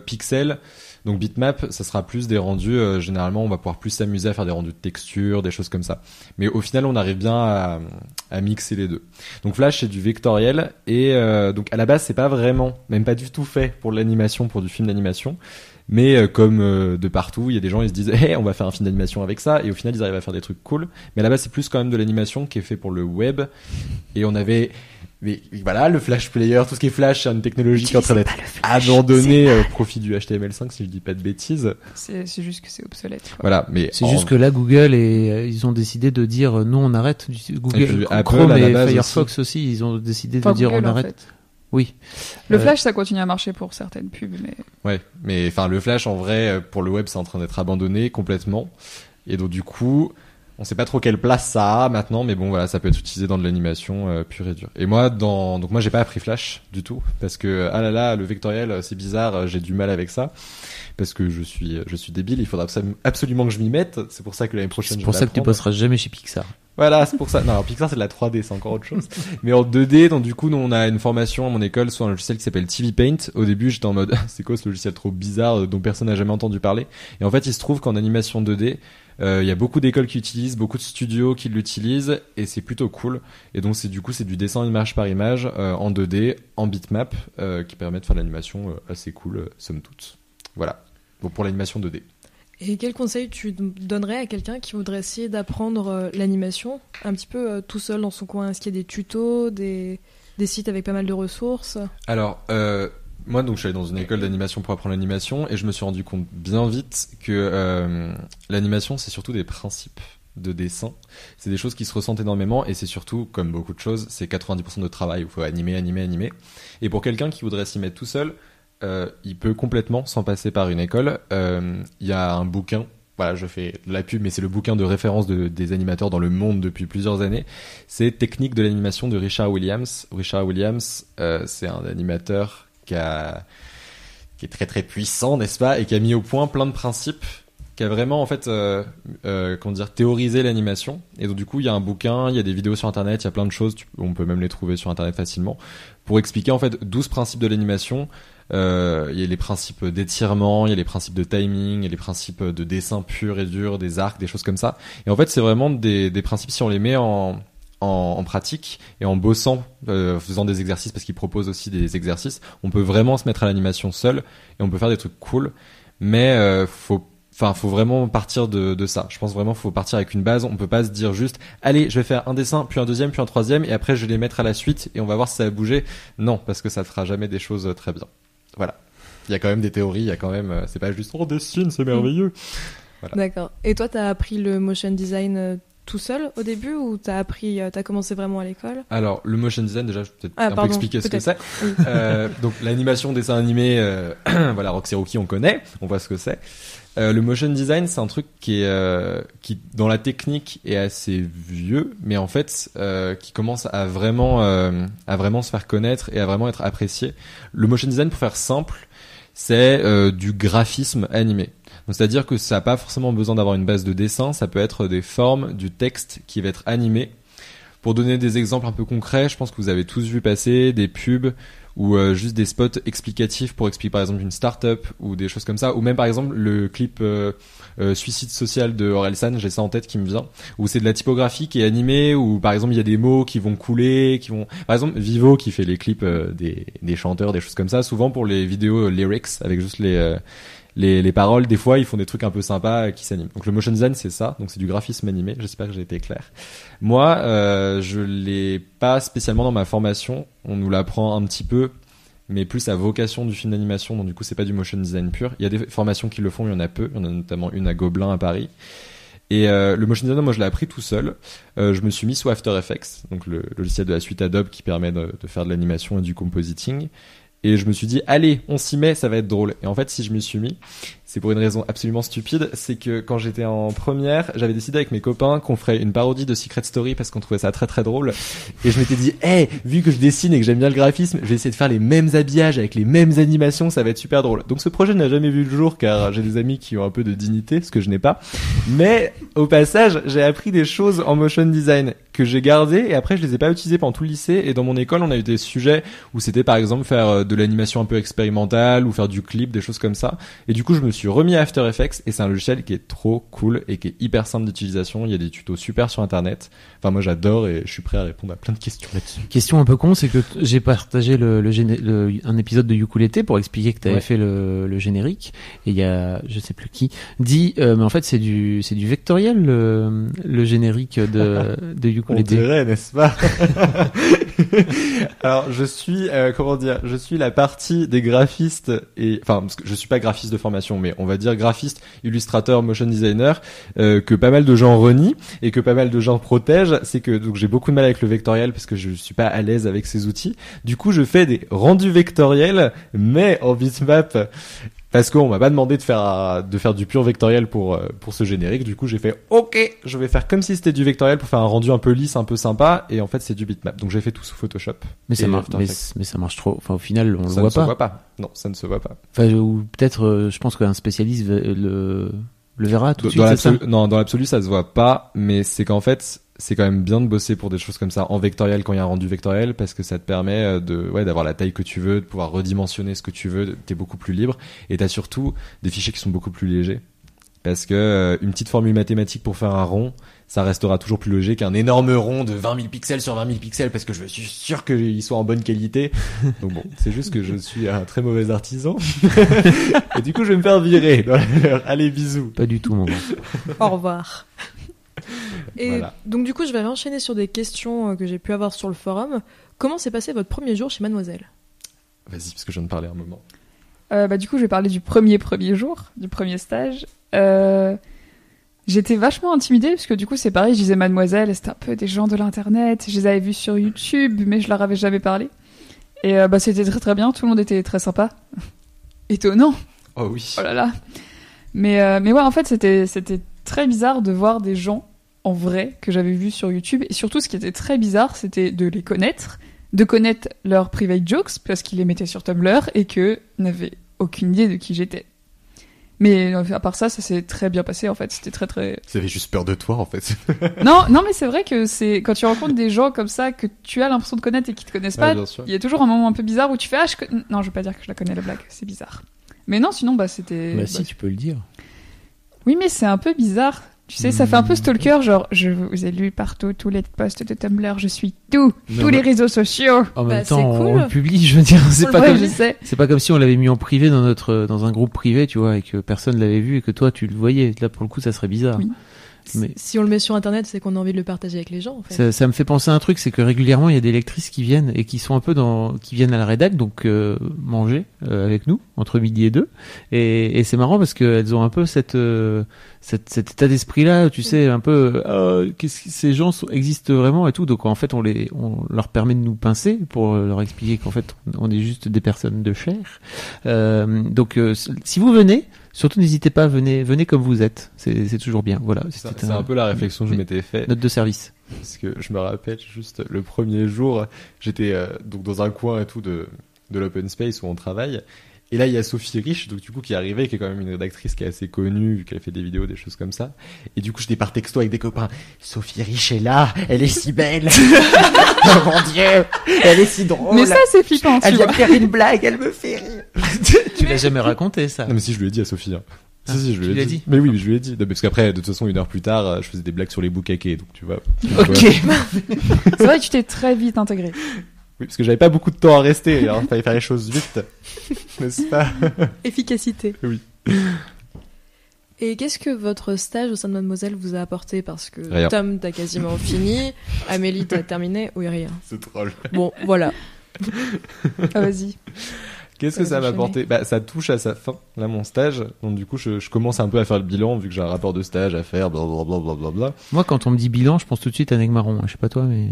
donc bitmap, ça sera plus des rendus. euh, généralement, on va pouvoir plus s'amuser à faire des rendus de texture, des choses comme ça. Mais au final, on arrive bien à, mixer les deux. Donc Flash, c'est du vectoriel. Et euh, donc à la base, c'est pas vraiment, même pas du tout fait pour l'animation, pour du film d'animation. Mais euh, comme euh, de partout, il y a des gens ils se disent hey, on va faire un film d'animation avec ça et au final ils arrivent à faire des trucs cool. Mais à la base c'est plus quand même de l'animation qui est fait pour le web et on avait mais voilà le Flash Player, tout ce qui est Flash, c'est une technologie qui est en train d'être abandonnée euh, au profit du HTML5 si je dis pas de bêtises. C'est juste que c'est obsolète. quoi. Voilà, mais C'est en- juste que là, Google et euh, ils ont décidé de dire euh, nous on arrête. Google, Et puis Apple, Chrome et Firefox aussi. ils ont décidé Enfin, de dire Google, on en arrête. fait. Oui. Le Euh, Flash, ça continue à marcher pour certaines pubs, mais Ouais, mais enfin le Flash en vrai pour le web c'est en train d'être abandonné complètement et donc du coup on sait pas trop quelle place ça a maintenant mais bon voilà ça peut être utilisé dans de l'animation euh, pure et dure. Et moi dans donc moi j'ai pas appris Flash du tout parce que ah là là le vectoriel c'est bizarre j'ai du mal avec ça parce que je suis je suis débile il faudra absolu- absolument que je m'y mette c'est pour ça que l'année prochaine C'est je pour vais ça que tu bosseras jamais chez Pixar. Voilà, c'est pour ça. Non, alors Pixar c'est de la 3D, c'est encore autre chose. Mais en 2D, donc du coup, nous on a une formation à mon école sur un logiciel qui s'appelle TV Paint. Au début, j'étais en mode, c'est quoi ce logiciel trop bizarre euh, dont personne n'a jamais entendu parler Et en fait, il se trouve qu'en animation 2D, euh, il y a beaucoup d'écoles qui utilisent, beaucoup de studios qui l'utilisent, et c'est plutôt cool. Et donc c'est du coup c'est du dessin image par image euh, en 2D, en bitmap, euh, qui permet de faire de l'animation euh, assez cool, somme toute. Voilà. Donc pour l'animation 2D. Et quel conseil tu donnerais à quelqu'un qui voudrait essayer d'apprendre euh, l'animation un petit peu euh, tout seul dans son coin? Est-ce qu'il y a des tutos, des, sites avec pas mal de ressources? Alors, euh, moi, donc, je suis allé dans une école d'animation pour apprendre l'animation et je me suis rendu compte bien vite que l'animation, c'est surtout des principes de dessin. C'est des choses qui se ressentent énormément et c'est surtout, comme beaucoup de choses, c'est 90% de travail où il faut animer, animer, animer. Et pour quelqu'un qui voudrait s'y mettre tout seul, euh, il peut complètement, sans passer par une école, euh, il y a un bouquin voilà, je fais de la pub, mais c'est le bouquin de référence de, des animateurs dans le monde depuis plusieurs années. C'est Technique de l'animation de Richard Williams. Richard Williams, euh, c'est un animateur qui, est très très puissant, n'est-ce pas, et qui a mis au point plein de principes, qui a vraiment en fait, comment dire, théorisé l'animation. Et donc du coup, il y a un bouquin, il y a des vidéos sur Internet, il y a plein de choses, on peut même les trouver sur Internet facilement, pour expliquer en fait 12 principes de l'animation euh, il y a les principes d'étirement, il y a les principes de timing, il y a les principes de dessin pur et dur, des arcs, des choses comme ça. Et en fait, c'est vraiment des, des principes si on les met en, en, pratique et en bossant, euh, faisant des exercices parce qu'il propose aussi des exercices, on peut vraiment se mettre à l'animation seul et on peut faire des trucs cool. Mais euh, faut Enfin, faut vraiment partir de, de ça. Je pense vraiment faut partir avec une base. On peut pas se dire juste, allez, je vais faire un dessin, puis un deuxième, puis un troisième, et après je vais les mettre à la suite et on va voir si ça va bouger. Non, parce que ça fera jamais des choses euh, très bien. Voilà. Il y a quand même des théories. Il y a quand même, euh, c'est pas juste on dessine, c'est merveilleux. D'accord. Et toi, t'as appris le motion design euh, tout seul au début ou t'as appris, euh, t'as commencé vraiment à l'école? Alors, le motion design, déjà, je vais peut-être Ah, un peu expliquer ce que c'est. Oui. Euh, donc, l'animation, dessin animé, euh, voilà, Roxy Rookie, on connaît, on voit ce que c'est. Euh, le motion design, c'est un truc qui est, euh, qui dans la technique est assez vieux, mais en fait, euh, qui commence à vraiment, euh, à vraiment se faire connaître et à vraiment être apprécié. Le motion design, pour faire simple, c'est euh, du graphisme animé. C'est-à-dire que ça n'a pas forcément besoin d'avoir une base de dessin, ça peut être des formes, du texte qui va être animé. Pour donner des exemples un peu concrets, je pense que vous avez tous vu passer des pubs ou euh, juste des spots explicatifs pour expliquer par exemple une start-up ou des choses comme ça, ou même par exemple le clip euh, euh, Suicide social de Orelsan, j'ai ça en tête qui me vient, où c'est de la typographie qui est animée, où par exemple il y a des mots qui vont couler, qui vont... Par exemple Vivo qui fait les clips euh, des, des chanteurs, des choses comme ça, souvent pour les vidéos lyrics avec juste les... les, les paroles, des fois, ils font des trucs un peu sympas qui s'animent. Donc le motion design, c'est ça. Donc c'est du graphisme animé. J'espère que j'ai été clair. Moi, euh, je l'ai pas spécialement dans ma formation. On nous l'apprend un petit peu, mais plus à vocation du film d'animation. Donc du coup, c'est pas du motion design pur. Il y a des formations qui le font, il y en a peu. Il y en a notamment une à Gobelin à Paris. Et euh, le motion design, moi, je l'ai appris tout seul. Euh, je me suis mis sous After Effects, donc le logiciel de la suite Adobe qui permet de faire de l'animation et du compositing. Et je me suis dit, allez, on s'y met, ça va être drôle. Et en fait, si je m'y suis mis, c'est pour une raison absolument stupide, c'est que quand j'étais en première, j'avais décidé avec mes copains qu'on ferait une parodie de Secret Story parce qu'on trouvait ça très très drôle. Et je m'étais dit, hey, vu que je dessine et que j'aime bien le graphisme, je vais essayer de faire les mêmes habillages avec les mêmes animations, ça va être super drôle. Donc ce projet n'a jamais vu le jour car j'ai des amis qui ont un peu de dignité, ce que je n'ai pas. Mais au passage, j'ai appris des choses en motion design que j'ai gardées et après je les ai pas utilisées pendant tout le lycée. Et dans mon école, on a eu des sujets où c'était par exemple faire euh, de l'animation un peu expérimentale ou faire du clip, des choses comme ça. Et du coup, je me suis remis à After Effects et c'est un logiciel qui est trop cool et qui est hyper simple d'utilisation. Il y a des tutos super sur internet. Enfin, moi j'adore et je suis prêt à répondre à plein de questions là-dessus. Question un peu con, c'est que j'ai partagé le, le, un épisode de Ukulele pour expliquer que tu avais Ouais. fait le, le générique. Et il y a, je sais plus qui, dit, euh, mais en fait c'est du, c'est du vectoriel le, générique de, de On dirait, n'est-ce pas? Alors, je suis, euh, comment dire, je suis la partie des graphistes et, enfin, je suis pas graphiste de formation, mais on va dire graphiste, illustrateur, motion designer, euh, que pas mal de gens renient et que pas mal de gens protègent. C'est que donc j'ai beaucoup de mal avec le vectoriel parce que je suis pas à l'aise avec ces outils. Du coup, je fais des rendus vectoriels, mais en bitmap. Parce qu'on m'a pas demandé de faire euh, de faire du pur vectoriel pour euh, pour ce générique. Du coup, j'ai fait OK, je vais faire comme si c'était du vectoriel pour faire un rendu un peu lisse, un peu sympa. Et en fait, c'est du bitmap. Donc j'ai fait tout sous Photoshop. Mais ça marche, After mais, Effects. mais ça marche trop. Enfin, au final, on ça le voit ne pas. se voit pas. Non, ça ne se voit pas. Enfin, ou peut-être, euh, je pense qu'un spécialiste le, le verra tout de Dans suite. ça l'absolu, non, dans l'absolu, ça se voit pas. Mais c'est qu'en fait, c'est quand même bien de bosser pour des choses comme ça en vectoriel quand il y a un rendu vectoriel parce que ça te permet euh, de ouais d'avoir la taille que tu veux, de pouvoir redimensionner ce que tu veux. T'es beaucoup plus libre et t'as surtout des fichiers qui sont beaucoup plus légers. Parce que euh, une petite formule mathématique pour faire un rond, ça restera toujours plus logique qu'un énorme rond de 20 000 pixels sur 20 000 pixels parce que je suis sûr qu'il soit en bonne qualité. Donc bon, c'est juste que je suis un très mauvais artisan. et du coup, je vais me faire virer. Allez, bisous. Pas du tout, mon. Au revoir. Et Voilà. donc du coup, je vais enchaîner sur des questions euh, que j'ai pu avoir sur le forum. Comment s'est passé votre premier jour chez Mademoiselle? Vas-y, parce que je viens de parler un moment. Euh, bah, du coup, je vais parler du premier premier jour, du premier stage. Euh, J'étais vachement intimidée parce que du coup, c'est pareil, je disais mademoiselle, c'était un peu des gens de l'internet. Je les avais vus sur YouTube, mais je leur avais jamais parlé. Et euh, bah, c'était très très bien, tout le monde était très sympa. Étonnant, Oh oui. oh là là. Mais, euh, mais ouais, en fait, c'était, c'était très bizarre de voir des gens en vrai que j'avais vus sur YouTube. Et surtout, ce qui était très bizarre, c'était de les connaître, de connaître leurs private jokes, parce qu'ils les mettaient sur Tumblr, et que n'avaient aucune idée de qui j'étais. Mais à part ça, ça s'est très bien passé en fait. C'était très très. Vous avez juste peur de toi en fait. Non, non, mais c'est vrai que c'est quand tu rencontres des gens comme ça que tu as l'impression de connaître et qui te connaissent pas. Il y a toujours un moment un peu bizarre où tu fais ah je con- non, je veux pas dire que je la connais la blague, c'est bizarre. Mais non, sinon bah c'était. Bah, bah, si, tu peux le dire. Oui, mais c'est un peu bizarre. Tu sais, ça fait un peu stalker, genre je vous ai lu partout tous les posts de Tumblr, je suis tout, Non, tous mais- les réseaux sociaux. En Bah, même c'est temps, on le publie, je veux dire, c'est pas comme Ouais, je sais. c'est pas comme si on l'avait mis en privé dans notre dans un groupe privé, tu vois, et que personne l'avait vu et que toi tu le voyais. Là, pour le coup, ça serait bizarre. Oui. Mais Si on le met sur internet, c'est qu'on a envie de le partager avec les gens en fait. ça, ça me fait penser à un truc, c'est que régulièrement il y a des lectrices qui viennent et qui sont un peu dans, qui viennent à la rédac, donc euh, manger euh, avec nous entre midi et deux. Et, et c'est marrant parce qu'elles ont un peu cette, euh, cette cet état d'esprit là, tu sais, un peu, euh, qu'est-ce que ces gens sont- existent vraiment et tout. Donc en fait, on les, on leur permet de nous pincer pour leur expliquer qu'en fait on est juste des personnes de chair. Euh, donc euh, si vous venez. Surtout n'hésitez pas, venez, venez comme vous êtes. C'est toujours bien. Voilà. C'est un peu la réflexion que je m'étais fait. note de service. Parce que je me rappelle juste le premier jour, j'étais euh, donc dans un coin et tout de, de l'open space où on travaille. Et là, il y a Sophie Rich, donc du coup, qui est arrivée, qui est quand même une rédactrice qui est assez connue, vu qu'elle fait des vidéos, des choses comme ça. Et du coup, j'étais par texto avec des copains. Sophie Rich est là, elle est si belle. oh mon dieu, elle est si drôle. Mais ça c'est flippant, elle vient faire une blague, elle me fait rire. Tu l'as jamais raconté ça Non mais si je lui ai dit à Sophie. hein. Ah, si, si, je tu lui ai l'as dit. dit Mais oui, je lui ai dit. Non, parce qu'après, de toute façon, une heure plus tard, euh, je faisais des blagues sur les boucaquets, donc tu vois. Ok. C'est vrai que tu t'es très vite intégré. Oui, parce que j'avais pas beaucoup de temps à rester, alors il fallait faire les choses vite. N'est-ce pas? Efficacité. Oui. Et qu'est-ce que votre stage au sein de Mademoiselle vous a apporté? Parce que Rien. Tom, t'as quasiment fini. Amélie, t'as terminé. Oui, rien. C'est troll. Bon, voilà. Ah, vas-y. Qu'est-ce que Ça m'a apporté? Bah, ça touche à sa fin, là, mon stage. Donc, du coup, je, je commence un peu à faire le bilan, vu que j'ai un rapport de stage à faire, blablabla. Bla, bla, bla. Moi, quand on me dit bilan, je pense tout de suite à Negmaron. Je sais pas toi, mais.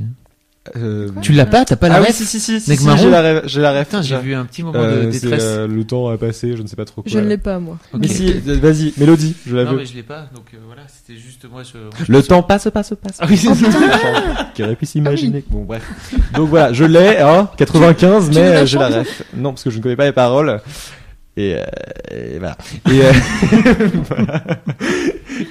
Euh... Quoi Tu l'as pas T'as pas la ah oui, ref si, si, si, si, si, Marron j'ai la ref, j'ai la ref. Putain, j'ai vu un petit moment Euh, de détresse. euh, le temps a passé, je ne sais pas trop quoi. Je ne l'ai pas, moi. Mais si, vas-y, Mélodie, je la Non, veux. mais je l'ai pas, donc euh, voilà, c'était juste moi. Je... Le temps passe, passe, passe. Ah oui, c'est ça. Qui aurait pu s'imaginer. Bon, bref. Donc voilà, je l'ai, hein, 95, tu mais j'ai la ref. Non, parce que je ne connais pas les paroles. Et, euh, et voilà. Et, euh, voilà.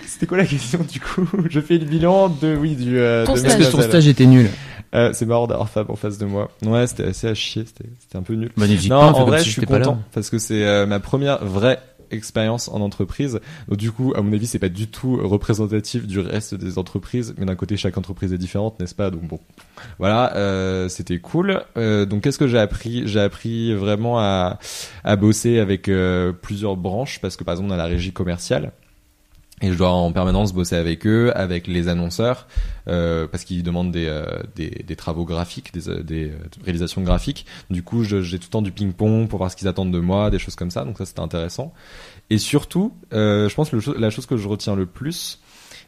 C'était quoi la question, du coup? Je fais le bilan de, oui, du, euh, Ton de stage. Parce que ton stage était nul. Euh, c'est marrant d'avoir Fab en face de moi. Ouais, c'était assez à chier, c'était, un peu nul. N'hésite Non, pas, en vrai, si je suis content parce que c'est euh, ma première vraie expérience en entreprise. Donc du coup, à mon avis, c'est pas du tout représentatif du reste des entreprises, mais d'un côté, chaque entreprise est différente, n'est-ce pas? Donc bon, voilà, euh, c'était cool. Euh, donc qu'est-ce que j'ai appris? J'ai appris vraiment à, à bosser avec euh, plusieurs branches parce que par exemple, on a la régie commerciale. Et je dois en permanence bosser avec eux, avec les annonceurs, euh, parce qu'ils demandent des, euh, des, des travaux graphiques, des, euh, réalisations graphiques. Du coup, j'ai tout le temps du ping-pong pour voir ce qu'ils attendent de moi, des choses comme ça. Donc ça, c'était intéressant. Et surtout, je pense que la chose que je retiens le plus,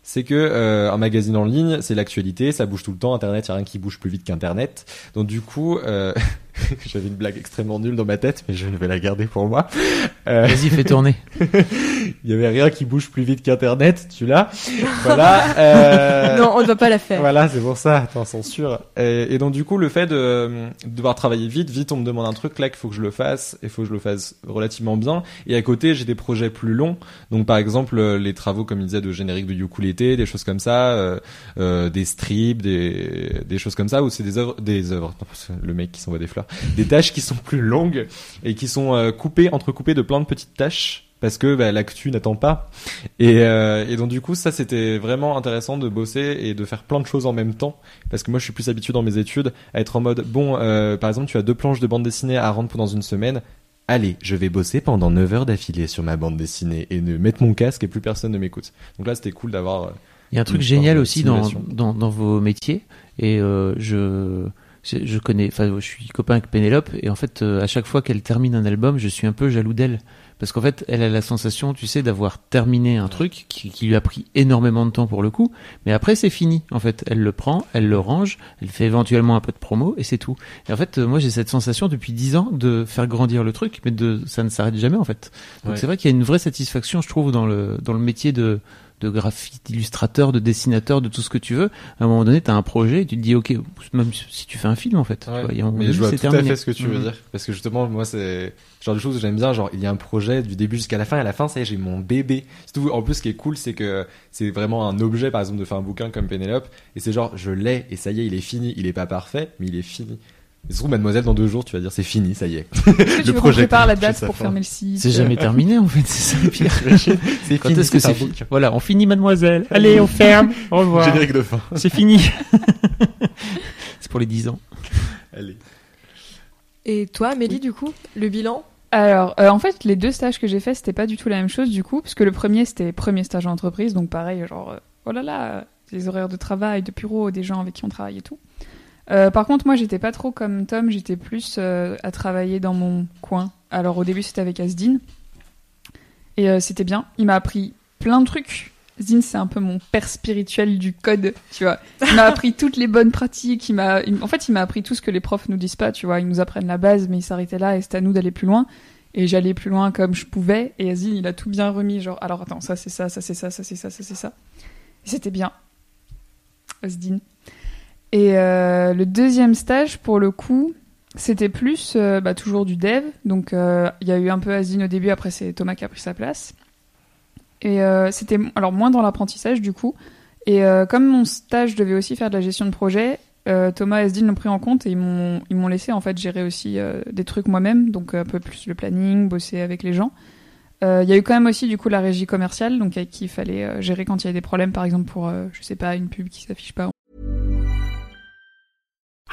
c'est que euh, un magazine en ligne, c'est l'actualité, ça bouge tout le temps. Internet, il y a rien qui bouge plus vite qu'Internet. Donc du coup, euh, j'avais une blague extrêmement nulle dans ma tête, mais je vais la garder pour moi. Euh, Vas-y, fais tourner. il y avait rien qui bouge plus vite qu'Internet, tu l'as? Voilà. Euh... Non, on ne va pas la faire. Voilà, c'est pour ça, attends, censure. Et, et donc du coup, le fait de, de devoir travailler vite, vite, on me demande un truc là qu'il faut que je le fasse, il faut que je le fasse relativement bien. Et à côté, j'ai des projets plus longs. Donc par exemple, euh, les travaux, comme il disait, de générique de ukulélé, des choses comme ça, euh, euh, des strips, des, choses comme ça, où c'est des œuvres, des œuvres, le mec qui s'envoie des fleurs, des tâches qui sont plus longues et qui sont euh, coupées, entrecoupées de plein de petites tâches. Parce que bah, l'actu n'attend pas. Et, donc du coup, ça c'était vraiment intéressant de bosser et de faire plein de choses en même temps. Parce que moi, je suis plus habitué dans mes études à être en mode bon, par exemple, tu as deux planches de bande dessinée à rendre pendant une semaine. Allez, je vais bosser pendant 9 heures d'affilée sur ma bande dessinée et ne mettre mon casque et plus personne ne m'écoute. Donc là, c'était cool d'avoir. euh, Il y a un truc génial aussi dans, dans, dans vos métiers, et euh, je je, je connais, enfin, je suis copain avec Pénélope et en fait, euh, à chaque fois qu'elle termine un album, je suis un peu jaloux d'elle parce qu'en fait, elle a la sensation, tu sais, d'avoir terminé un truc qui, qui lui a pris énormément de temps pour le coup, mais après c'est fini. En fait, elle le prend, elle le range, elle fait éventuellement un peu de promo et c'est tout. Et en fait, moi j'ai cette sensation depuis dix ans de faire grandir le truc, mais de ça ne s'arrête jamais en fait. Donc Ouais. c'est vrai qu'il y a une vraie satisfaction, je trouve, dans le dans le métier de de graphiste, d'illustrateur, de dessinateur, de tout ce que tu veux. À un moment donné, tu as un projet et tu te dis, ok, même si tu fais un film en fait, tu Ouais, vois, il y a un moment mais je vois c'est tout à terminé. fait ce que tu veux Mhm. dire. Parce que justement, moi, c'est le genre de choses que j'aime bien. Genre, il y a un projet du début jusqu'à la fin. Et à la fin, ça y est, j'ai mon bébé. Surtout, en plus, ce qui est cool, c'est que c'est vraiment un objet, par exemple, de faire un bouquin comme Pénélope. Et c'est genre, je l'ai. Et ça y est, il est fini. Il est pas parfait, mais il est fini. Et surtout, mademoiselle, dans deux jours, tu vas dire, c'est fini, ça y est. Que tu projet prépare la date pour fermer le site C'est jamais terminé en fait, c'est ça le pire. c'est Quand fini. est-ce que c'est fini. Voilà, on finit mademoiselle. Allez, on ferme. Au revoir. Générique de fin. C'est fini. c'est pour les 10 ans. Allez. Et toi, Amélie, du coup, le bilan? Alors, euh, en fait, les deux stages que j'ai faits, c'était pas du tout la même chose, du coup, parce que le premier, c'était premier stage en entreprise, donc pareil, genre, euh, oh là là, euh, les horaires de travail, de bureau, des gens avec qui on travaille et tout. Euh, par contre, moi, j'étais pas trop comme Tom, j'étais plus euh, à travailler dans mon coin. Alors, au début, c'était avec Asdin, et euh, c'était bien. Il m'a appris plein de trucs. Asdin, c'est un peu mon père spirituel du code, tu vois. Il m'a appris toutes les bonnes pratiques. Il m'a, en fait, il m'a appris tout ce que les profs nous disent pas, tu vois. Ils nous apprennent la base, mais ils s'arrêtaient là, et c'était à nous d'aller plus loin. Et j'allais plus loin comme je pouvais. Et Asdin, il a tout bien remis, genre, alors attends, ça c'est ça, ça c'est ça, ça c'est ça, ça c'est ça. C'était bien. Asdin. Et euh, le deuxième stage, pour le coup, c'était plus euh, bah, toujours du dev. Donc euh, il y a eu un peu Asdin au début, après c'est Thomas qui a pris sa place. Et c'était alors moins dans l'apprentissage du coup. Et comme mon stage devait aussi faire de la gestion de projet, Thomas et Asdin l'ont pris en compte et ils m'ont laissé en fait gérer aussi des trucs moi-même, donc un peu plus le planning, bosser avec les gens. Il y a eu quand même aussi du coup la régie commerciale, donc avec qui il fallait gérer quand il y a des problèmes, par exemple pour je sais pas une pub qui s'affiche pas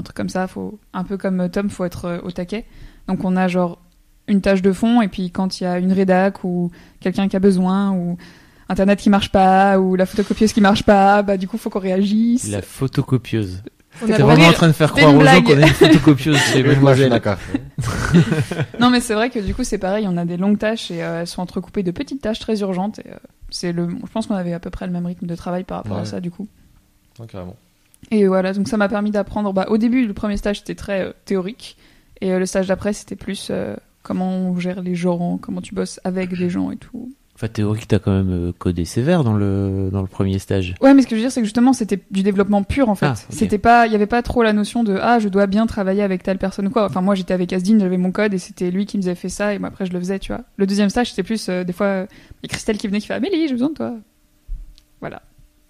Un truc comme ça, faut un peu comme Tom, faut être euh, au taquet. Donc on a genre une tâche de fond et puis quand il y a une rédac ou quelqu'un qui a besoin ou internet qui marche pas ou la photocopieuse qui marche pas, bah du coup faut qu'on réagisse. La photocopieuse. T'es vraiment en train de faire croire aux gens qu'on a une photocopieuse chez Mademoiselle. D'accord. Non mais c'est vrai que du coup c'est pareil, on a des longues tâches et euh, elles sont entrecoupées de petites tâches très urgentes. Et, euh, c'est le, je pense qu'on avait à peu près le même rythme de travail par rapport à ça du coup. Non, carrément. Et voilà, donc ça m'a permis d'apprendre. Bah, au début, le premier stage c'était très euh, théorique, et euh, le stage d'après c'était plus euh, comment on gère les gens, comment tu bosses avec des gens et tout. Enfin, théorique, t'as quand même codé sévère dans le, dans le premier stage. Ouais, mais ce que je veux dire, c'est que justement, c'était du développement pur en fait. Ah. C'était pas, il y avait pas trop la notion de ah, je dois bien travailler avec telle personne ou quoi. Enfin, moi, j'étais avec Asdin, j'avais mon code et c'était lui qui me faisait fait ça et moi après je le faisais, tu vois. Le deuxième stage, c'était plus euh, des fois, il y a Christelle qui venait qui fait Amélie, j'ai besoin de toi. Voilà,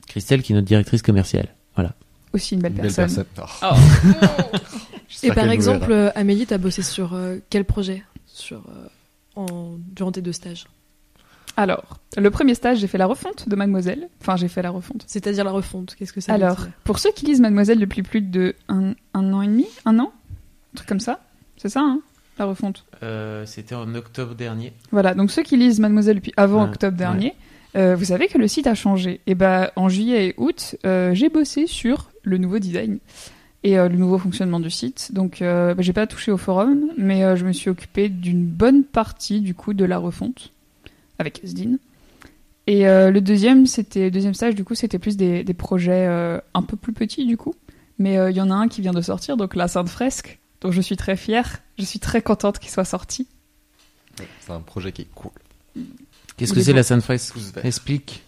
Christelle, qui est notre directrice commerciale. Voilà. Aussi une belle, Une belle personne. personne. Oh. Et par exemple, verra. euh, Amélie, t'as bossé sur euh, quel projet sur, euh, en, durant tes deux stages? Alors, le premier stage, j'ai fait la refonte de Mademoiselle. Enfin, j'ai fait la refonte. C'est-à-dire la refonte, qu'est-ce que ça veut Alors, dire? pour ceux qui lisent Mademoiselle depuis plus de un, un an et demi, un an, un truc comme ça, c'est ça, hein, la refonte? Euh, C'était en octobre dernier. Voilà, donc ceux qui lisent Mademoiselle depuis avant Ouais, octobre dernier, euh, vous savez que le site a changé. Et ben en juillet et août, euh, j'ai bossé sur le nouveau design et euh, le nouveau fonctionnement du site. Donc bah, j'ai pas touché au forum, mais je me suis occupée d'une bonne partie du coup de la refonte avec Asdin. Et le deuxième, c'était deuxième stage du coup, c'était plus des, des projets un peu plus petits du coup. Mais il y en a un qui vient de sortir, donc la Sainte Fresque, dont je suis très fière. Je suis très contente qu'il soit sorti. C'est un projet qui est cool. Qu'est-ce que est c'est la Sainte Fresque Pouce vert. Explique.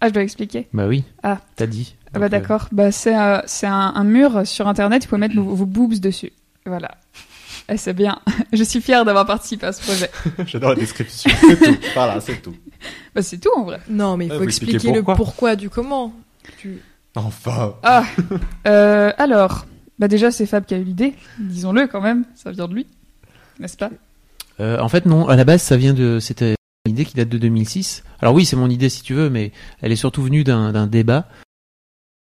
Ah, je dois expliquer. Bah oui. Ah. T'as dit. Ah bah euh, d'accord. Bah c'est euh, c'est un, un mur sur internet, vous pouvez mettre vos, vos boobs dessus. Voilà. Et c'est bien. Je suis fière d'avoir participé à ce projet. J'adore la description. C'est tout. Voilà, c'est tout. Bah c'est tout en vrai. Non, mais il Ah, faut expliquer expliquer le pourquoi. pourquoi du comment. Tu... Enfin. Ah euh, Alors, bah déjà, c'est Fab qui a eu l'idée, disons-le quand même, ça vient de lui, n'est-ce pas? Euh, en fait, non. À la base, ça vient de. C'était idée qui date de 2006. Alors oui, c'est mon idée si tu veux, mais elle est surtout venue d'un débat.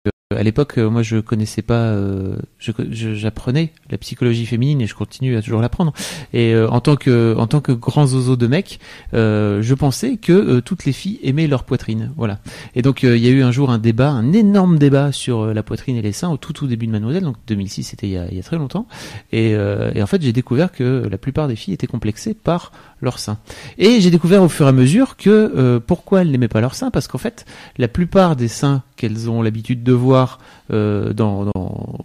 Euh, À l'époque, euh, moi, je connaissais pas. euh, J'apprenais la psychologie féminine et je continue à toujours l'apprendre. Et en tant que en tant que grand zozo de mec, je pensais que toutes les filles aimaient leur poitrine. Voilà. Et donc, il y a eu un jour un débat, un énorme débat sur la poitrine et les seins au tout tout début de Mademoiselle. Donc 2006, c'était il, y a- très longtemps. Et en fait, j'ai découvert que la plupart des filles étaient complexées par leurs seins. Et j'ai découvert au fur et à mesure que euh, pourquoi elles n'aimaient pas leurs seins, parce qu'en fait, la plupart des seins qu'elles ont l'habitude de voir euh, dans, dans-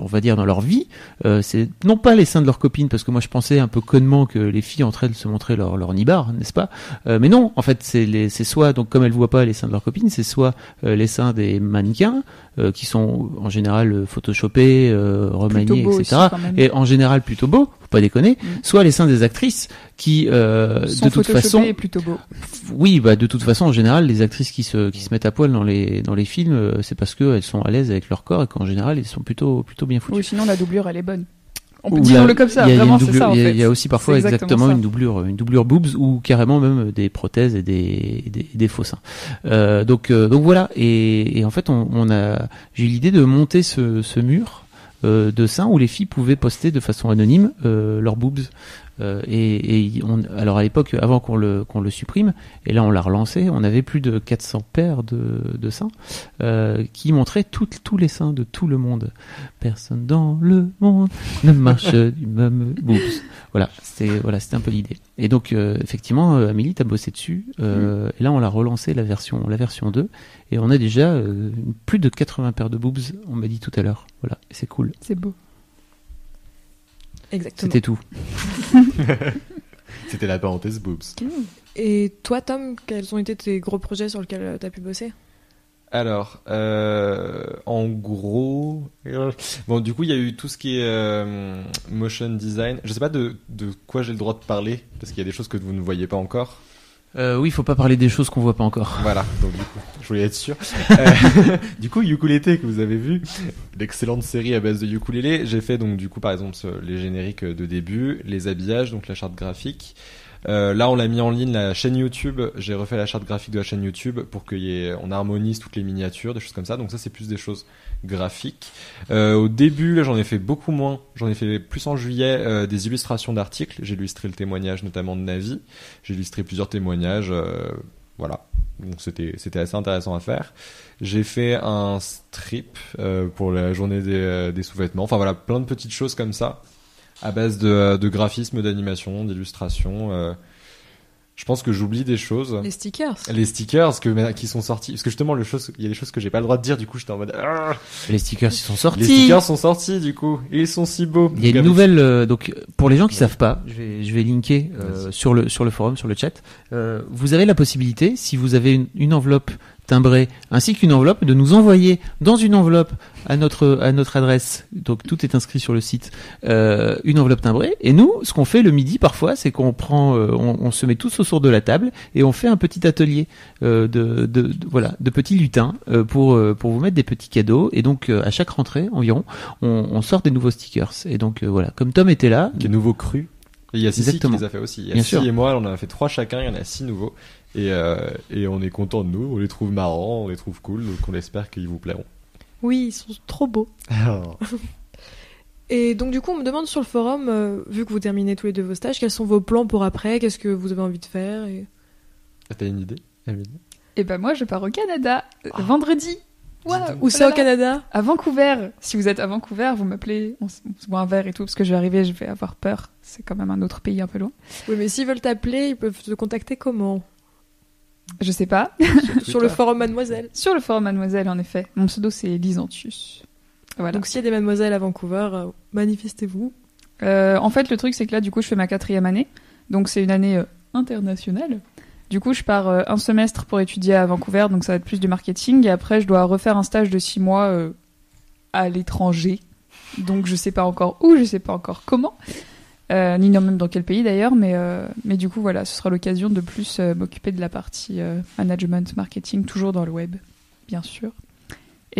on va dire dans leur vie, euh, c'est non pas les seins de leurs copines, parce que moi je pensais un peu connement que les filles entre elles se montraient leur, leur nibar, n'est-ce pas? Euh, Mais non, en fait, c'est les- c'est soit donc comme elles voient pas les seins de leurs copines, c'est soit euh, les seins des mannequins euh, qui sont en général photoshopés, euh, remaniés, etc. aussi, et en général plutôt beaux, faut pas déconner. Mm. Soit les seins des actrices qui, euh, de toute façon, est plutôt beau. oui, bah de toute façon, en général, les actrices qui se qui se mettent à poil dans les dans les films, euh, c'est parce qu'elles sont à l'aise avec leur corps et qu'en général, ils sont plutôt plutôt bien foutus. Ou sinon, la doublure, elle est bonne. On peut dire le comme ça, vraiment, c'est ça en Il y a- fait. y a aussi parfois exactement, une doublure, une doublure boobs ou carrément même des prothèses et des des, des faux seins. Euh, donc euh, donc voilà. Et, et en fait, on, on a j'ai eu l'idée de monter ce, ce mur de seins où les filles pouvaient poster de façon anonyme euh, leurs boobs. Euh, et, et on, alors à l'époque, avant qu'on le qu'on le supprime, et là on l'a relancé, on avait plus de 400 paires de, de seins euh, qui montraient tout- tous les seins de tout le monde. Personne dans le monde ne marche du même boobs. Voilà, c'était voilà, c'était un peu l'idée. Et donc euh, effectivement, euh, Amélie, t'as bossé dessus. euh, Et là, on l'a relancé la version la version 2 et on a déjà euh, plus de 80 paires de boobs. On m'a dit tout à l'heure. Voilà, c'est cool. C'est beau. Exactement. C'était tout. C'était la parenthèse boobs. Et toi, Tom, quels ont été tes gros projets sur lesquels tu as pu bosser? Alors, euh, en gros, euh, bon, du coup, il y a eu tout ce qui est euh, motion design. Je sais pas de, de quoi j'ai le droit de parler, parce qu'il y a des choses que vous ne voyez pas encore. Euh, oui, il faut pas parler des choses qu'on voit pas encore. Voilà, donc du coup, je voulais être sûr. Euh, du coup, Ukulele que vous avez vu, l'excellente série à base de ukulélé, j'ai fait donc du coup par exemple les génériques de début, les habillages, donc la charte graphique. Euh, là, on l'a mis en ligne la chaîne YouTube. J'ai refait la charte graphique de la chaîne YouTube pour qu'on harmonise toutes les miniatures, des choses comme ça. Donc ça, c'est plus des choses graphiques. Euh, au début, j'en ai fait beaucoup moins. J'en ai fait plus en juillet euh, des illustrations d'articles. J'ai illustré le témoignage notamment de Navi. J'ai illustré plusieurs témoignages. voilà. Donc c'était assez intéressant à faire. J'ai fait un strip pour la journée des sous-vêtements. Enfin voilà, plein de petites choses comme ça à base de, de graphisme, d'animation, d'illustration. euh. je pense que j'oublie des choses. Les stickers. Les stickers que, qui sont sortis, parce que justement, le chose, il y a des choses que j'ai pas le droit de dire. Du coup, j'étais en mode. Ah Les stickers, ils sont sortis. les stickers sont sortis, du coup, et ils sont si beaux. Il y a une nouvelle euh, donc pour les gens qui savent pas, je vais je vais linker euh, sur le sur le forum sur le chat. Euh, vous avez la possibilité si vous avez une, une enveloppe timbrée ainsi qu'une enveloppe de nous envoyer dans une enveloppe à notre à notre adresse. Donc tout est inscrit sur le site. euh, une enveloppe timbrée et nous ce qu'on fait le midi parfois c'est qu'on prend euh, on, on se met tous autour de la table et on fait un petit atelier euh, de, de, de- voilà de petits lutins pour pour vous mettre des petits cadeaux et donc à chaque rentrée environ on, on sort des nouveaux stickers. Et donc voilà, comme Tom était là, Qui est nouveau cru. Et il y a Sissi qui les a fait aussi. Il y a Bien sûr. et moi, on en a fait trois chacun, il y en a six nouveaux. Et, euh, et on est content de nous, on les trouve marrants, on les trouve cool, donc on espère qu'ils vous plairont. Oui, ils sont trop beaux. Et donc du coup, on me demande sur le forum, euh, vu que vous terminez tous les deux vos stages, quels sont vos plans pour après Qu'est-ce que vous avez envie de faire et... T'as une idée, Amélie? Et ben moi, je pars au Canada euh, vendredi. Waouh, Où oh c'est là au. Canada À Vancouver. Si vous êtes à Vancouver, vous m'appelez, on se on se boit un verre et tout, parce que je vais arriver, je vais avoir peur. C'est quand même un autre pays un peu loin. Oui, mais s'ils veulent t'appeler, ils peuvent te contacter comment? Je sais pas. Sur le forum Mademoiselle. Sur le forum Mademoiselle, en effet. Mon pseudo, c'est Lysantius. Voilà. Donc s'il y a des mademoiselles à Vancouver, euh, manifestez-vous. Euh, en fait, le truc, c'est que là, du coup, je fais ma quatrième année. Donc, c'est une année euh, internationale. Du coup, je pars euh, un semestre pour étudier à Vancouver, donc ça va être plus du marketing. Et après, je dois refaire un stage de six mois euh, à l'étranger. Donc, je sais pas encore où, je sais pas encore comment. Euh, ni non même dans quel pays d'ailleurs, mais, euh, mais du coup, voilà, ce sera l'occasion de plus euh, m'occuper de la partie euh, management, marketing, toujours dans le web, bien sûr.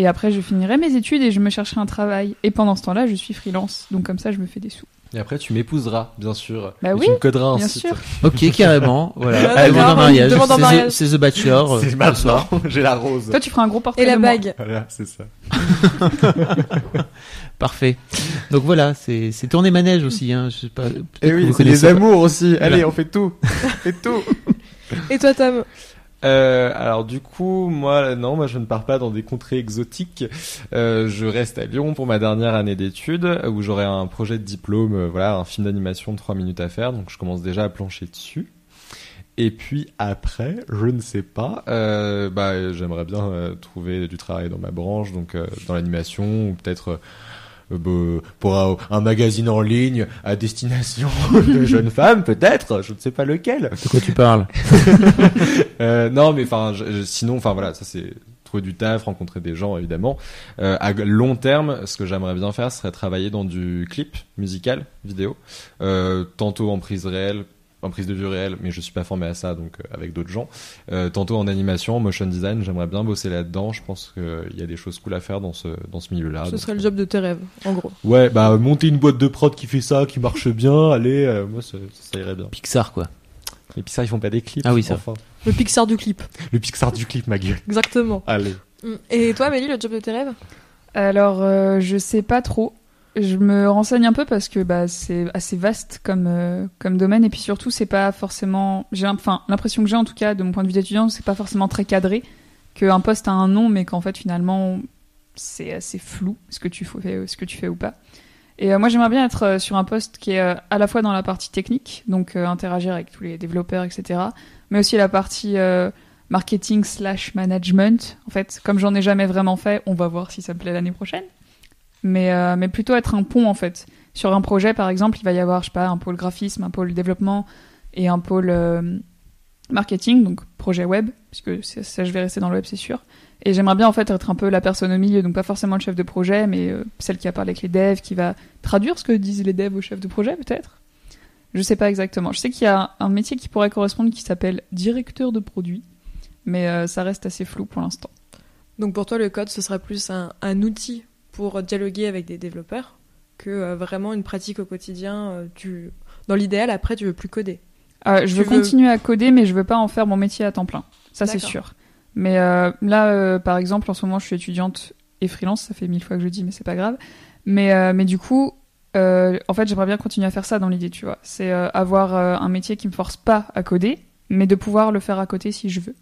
Et après, je finirai mes études et je me chercherai un travail. Et pendant ce temps-là, je suis freelance. Donc comme ça, je me fais des sous. Et après, tu m'épouseras, bien sûr. Bah Et oui, tu me coderas un bien site. sûr. Ok, carrément. Voilà. Ah, Demande en mariage. Demande en C'est mariage. The- C'est The Bachelor. euh, C'est ce maintenant. soir. J'ai la rose. Toi, tu feras un gros portrait Et la de moi. bague. Voilà, c'est ça. Parfait. Donc voilà, c'est c'est tourner manège aussi. Hein. Je sais pas. Et que oui, c'est les amours aussi. Allez, Voilà. on fait tout. On fait tout. Et toi, Tom? Euh, alors du coup, moi, non, moi je ne pars pas dans des contrées exotiques. Euh, je reste à Lyon pour ma dernière année d'études, où j'aurai un projet de diplôme, euh, voilà, un film d'animation de 3 minutes à faire. Donc je commence déjà à plancher dessus. Et puis après, je ne sais pas. Bah, j'aimerais bien trouver du travail dans ma branche, donc dans l'animation ou peut-être. Euh, bah, pour un, un magazine en ligne à destination de jeunes femmes, peut-être, je ne sais pas lequel. De quoi tu parles? Euh, non, mais enfin, sinon, enfin voilà, ça c'est trouver du taf, rencontrer des gens évidemment. Euh, à long terme, ce que j'aimerais bien faire serait travailler dans du clip musical, vidéo, euh, tantôt en prise réelle, en prise de vue réelle, mais je suis pas formé à ça, donc euh, avec d'autres gens. Euh, tantôt en animation, en motion design, j'aimerais bien bosser là-dedans. Je pense qu'il y a des choses cool à faire dans ce dans ce milieu-là. Ce Donc, serait le euh, job de tes rêves, en gros. Ouais, bah monter une boîte de prod qui fait ça, qui marche bien, allez, euh, moi ça, ça irait bien. Pixar quoi. Puis ça, ils font pas des clips. Ah oui, ça. Enfin, Le Pixar du clip. le Pixar du clip, ma gueule. Exactement. Allez. Mm. Et toi, Amélie, le job de tes rêves? Alors, euh, je sais pas trop. Je me renseigne un peu parce que bah, c'est assez vaste comme, euh, comme domaine et puis surtout c'est pas forcément. Enfin l'impression que j'ai en tout cas de mon point de vue d'étudiant, c'est pas forcément très cadré. Qu'un poste a un nom, mais qu'en fait finalement c'est assez flou ce que tu fais, fais ou pas. Et euh, moi j'aimerais bien être euh, sur un poste qui est euh, à la fois dans la partie technique, donc euh, interagir avec tous les développeurs, etc. Mais aussi la partie euh, marketing slash management. En fait, comme j'en ai jamais vraiment fait, on va voir si ça me plaît l'année prochaine. Mais, euh, mais plutôt être un pont en fait. Sur un projet, par exemple, il va y avoir, je sais pas, un pôle graphisme, un pôle développement et un pôle euh, marketing, donc projet web, puisque ça, je vais rester dans le web, c'est sûr. Et j'aimerais bien en fait être un peu la personne au milieu, donc pas forcément le chef de projet, mais euh, celle qui a parlé avec les devs, qui va traduire ce que disent les devs au chef de projet, peut-être. Je sais pas exactement. Je sais qu'il y a un métier qui pourrait correspondre qui s'appelle directeur de produit, mais euh, ça reste assez flou pour l'instant. Donc pour toi, le code, ce sera plus un, un outil pour dialoguer avec des développeurs que euh, vraiment une pratique au quotidien. euh, tu... Dans l'idéal, après, tu veux plus coder. Euh, je veux veux- continuer à coder, mais je veux pas en faire mon métier à temps plein. Ça, c'est sûr. Mais euh, là, euh, par exemple, en ce moment, je suis étudiante et freelance. Ça fait mille fois que je le dis, mais c'est pas grave. Mais, euh, mais du coup, euh, en fait, j'aimerais bien continuer à faire ça dans l'idée, tu vois. C'est euh, avoir euh, un métier qui me force pas à coder, mais de pouvoir le faire à côté si je veux.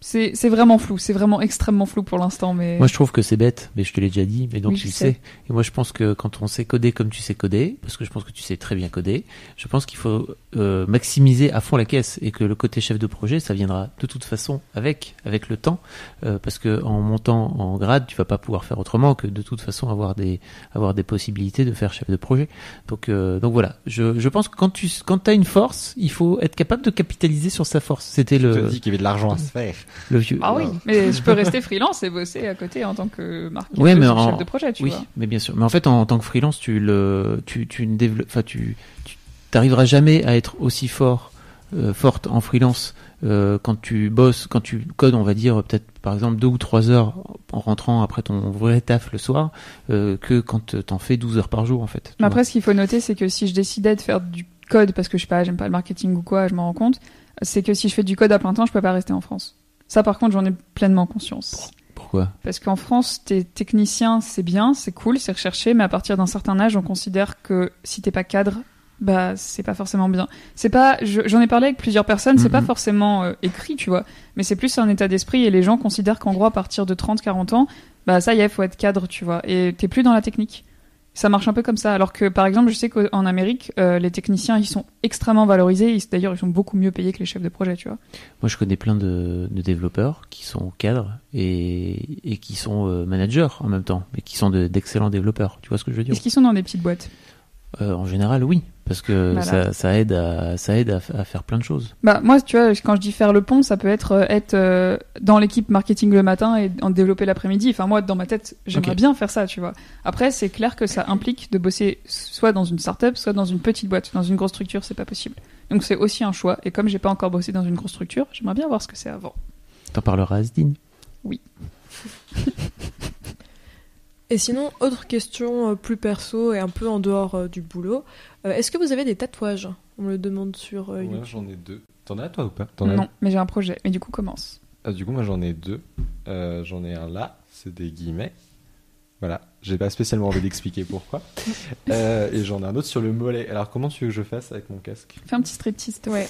C'est c'est vraiment flou. C'est vraiment extrêmement flou pour l'instant, mais. Moi, je trouve que c'est bête, mais je te l'ai déjà dit, mais donc Oui, tu je le sais. sais. Et moi, je pense que quand on sait coder comme tu sais coder, parce que je pense que tu sais très bien coder, je pense qu'il faut euh, maximiser à fond la caisse et que le côté chef de projet, ça viendra de toute façon avec, avec le temps, euh, parce que en montant en grade, tu vas pas pouvoir faire autrement que de toute façon avoir des, avoir des possibilités de faire chef de projet. Donc, euh, donc voilà. Je, je pense que quand tu, quand as une force, il faut être capable de capitaliser sur sa force. C'était Je te le, dis qu'il y avait de l'argent à se faire. Le vieux. Ah oui, mais je peux rester freelance et bosser à côté en tant que marketeur, Ouais, mais en- chef de projet, tu oui, vois. mais bien sûr. Mais en fait, en, en tant que freelance, tu le, tu, tu ne développes, enfin, tu, tu t'arriveras jamais à être aussi fort, euh, forte en freelance euh, quand tu bosses, quand tu codes, on va dire peut-être par exemple deux ou trois heures en rentrant après ton vrai taf le soir, euh, que quand t'en fais 12 heures par jour en fait. Mais après, vois. ce qu'il faut noter, c'est que si je décidais de faire du code parce que je sais pas, j'aime pas le marketing ou quoi, je m'en rends compte, c'est que si je fais du code à plein temps, je peux pas rester en France. Ça, par contre, j'en ai pleinement conscience. Pourquoi? Parce qu'en France, t'es technicien, c'est bien, c'est cool, c'est recherché, mais à partir d'un certain âge, on considère que si t'es pas cadre, bah c'est pas forcément bien. C'est pas, je- j'en ai parlé avec plusieurs personnes, c'est pas Mhm. forcément euh, écrit, tu vois, mais c'est plus un état d'esprit et les gens considèrent qu'en gros, à partir de 30-40 ans, bah ça y est, faut être cadre, tu vois, et t'es plus dans la technique. Ça marche un peu comme ça. Alors que, par exemple, je sais qu'en Amérique, euh, les techniciens, ils sont extrêmement valorisés. D'ailleurs, ils sont beaucoup mieux payés que les chefs de projet, tu vois. Moi, je connais plein de, de développeurs qui sont cadres et, et qui sont euh, managers en même temps, mais qui sont de- d'excellents développeurs. Tu vois ce que je veux dire? Est-ce qu'ils sont dans des petites boîtes? Euh, En général, oui, parce que Voilà. ça, ça aide à, ça aide à, faire plein de choses. Bah moi, tu vois, quand je dis faire le pont, ça peut être euh, être euh, dans l'équipe marketing le matin et en développer l'après-midi. Enfin moi, dans ma tête, j'aimerais bien faire ça, tu vois. Après, c'est clair que ça implique de bosser soit dans une start-up, soit dans une petite boîte. Dans une grosse structure, c'est pas possible. Donc c'est aussi un choix. Et comme j'ai pas encore bossé dans une grosse structure, j'aimerais bien voir ce que c'est avant. T'en parleras à Asdine. Et sinon, autre question euh, plus perso et un peu en dehors euh, du boulot. Euh, Est-ce que vous avez des tatouages? On me le demande sur YouTube. j'en ai deux. T'en as toi ou pas? T'en as Non, mais j'ai un projet. Mais du coup, commence. Ah, du coup, moi j'en ai deux. Euh, j'en ai un là, c'est des guillemets. Voilà, j'ai pas spécialement envie d'expliquer pourquoi. Euh, et j'en ai un autre sur le mollet. Alors, comment tu veux que je fasse avec mon casque? Fais un petit striptease. toi. Ouais.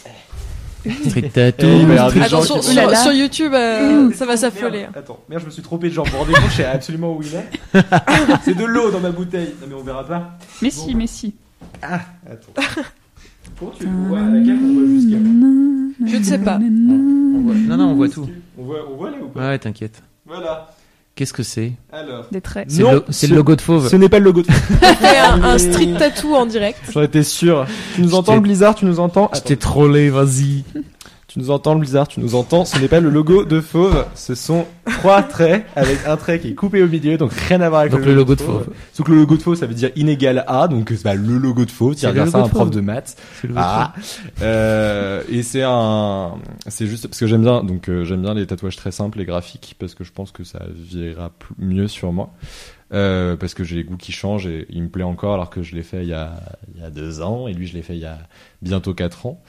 Street tattoo. Eh, gens Attention, sur, YouTube, euh, Mmh. ça va s'affoler. Merde, Attends, merde, je me suis trompé de genre. Vous vous rendez compte, je sais absolument où il est. c'est de l'eau dans ma bouteille. Non, mais on verra pas. Mais si, mais si. Ah, attends. Comment tu vois à la carte On voit jusqu'à. Je ne sais pas. On voit- Non, non, on voit tout. On voit, on voit là ou pas? Ouais, t'inquiète. Voilà. Qu'est-ce que c'est Alors. Des traits. C'est Non, le, c'est ce- le logo de Fauve. Ce n'est pas le logo de Fais un, un street tattoo en direct. J'en étais sûr. Tu nous entends blizzard, tu nous entends? Je t'ai trollé, vas-y. Tu nous entends le blizzard, tu nous entends. Ce n'est pas le logo de Fauve. Ce sont trois traits avec un trait qui est coupé au milieu, donc rien à voir avec Donc le logo de Fauve. Sauf que le logo de Fauve, ça veut dire inégal à, donc c'est pas le logo de Fauve. Tu regardes ça à un prof Fauve. de maths. C'est le logo de Ah, euh, et c'est un, c'est juste parce que j'aime bien, donc euh, j'aime bien les tatouages très simples et graphiques parce que je pense que ça vieillira mieux sur moi. Euh, parce que j'ai les goûts qui changent et il me plaît encore alors que je l'ai fait il y a, il y a deux ans et lui je l'ai fait il y a bientôt quatre ans.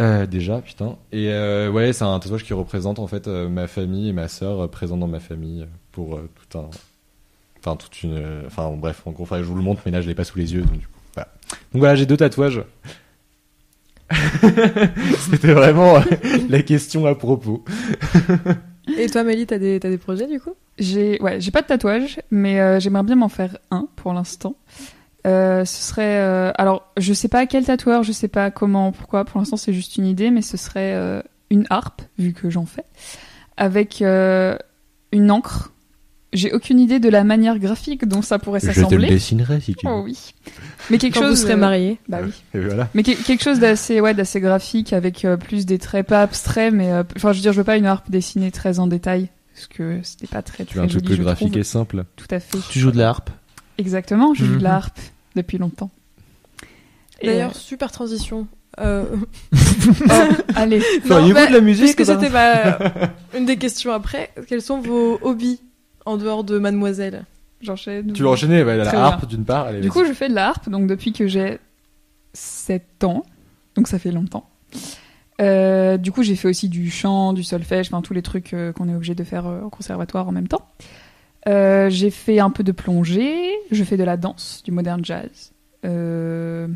Euh, déjà, putain. Et euh, ouais, c'est un tatouage qui représente en fait euh, ma famille et ma sœur euh, présentes dans ma famille pour euh, tout un, enfin toute une, euh, enfin bref, en gros, je vous le montre, mais là je l'ai pas sous les yeux, donc du coup, voilà. Donc voilà, j'ai deux tatouages. C'était vraiment euh, la question à propos. Et toi, Mélie, t'as des, t'as des projets du coup? J'ai ouais, j'ai pas de tatouage, mais euh, j'aimerais bien m'en faire un pour l'instant. Euh, ce serait euh, alors je sais pas quel tatoueur, je sais pas comment, pourquoi. Pour l'instant, c'est juste une idée, mais ce serait euh, une harpe vu que j'en fais, avec euh, une encre. J'ai aucune idée de la manière graphique dont ça pourrait s'assembler. dessinerai si tu Oh oui, mais quelque Quand chose vous serez euh, mariés. Bah oui. Et voilà. Mais que- quelque chose d'assez ouais, d'assez graphique avec euh, plus des traits pas abstraits, mais euh, enfin je veux dire je veux pas une harpe dessinée très en détail parce que c'était pas très Tu très veux un truc plus je graphique trouve. et simple. Tout à fait. Tu joues de la harpe. Exactement, je joue de Mhm. la harpe depuis longtemps. D'ailleurs, super transition. Euh, euh, allez, Feriez-vous bah, de la musique, Puisque c'était ma- une des questions après, quels sont vos hobbies en dehors de Mademoiselle? J'enchaîne. Tu enchaîner? Ouais, Très la harpe d'une part. Allez, Du coup, je fais de la harpe donc depuis que j'ai 7 ans, donc ça fait longtemps. Euh, du coup, j'ai fait aussi du chant, du solfège, enfin tous les trucs euh, qu'on est obligé de faire euh, au conservatoire en même temps. Euh, j'ai fait un peu de plongée, je fais de la danse, du modern jazz. Euh,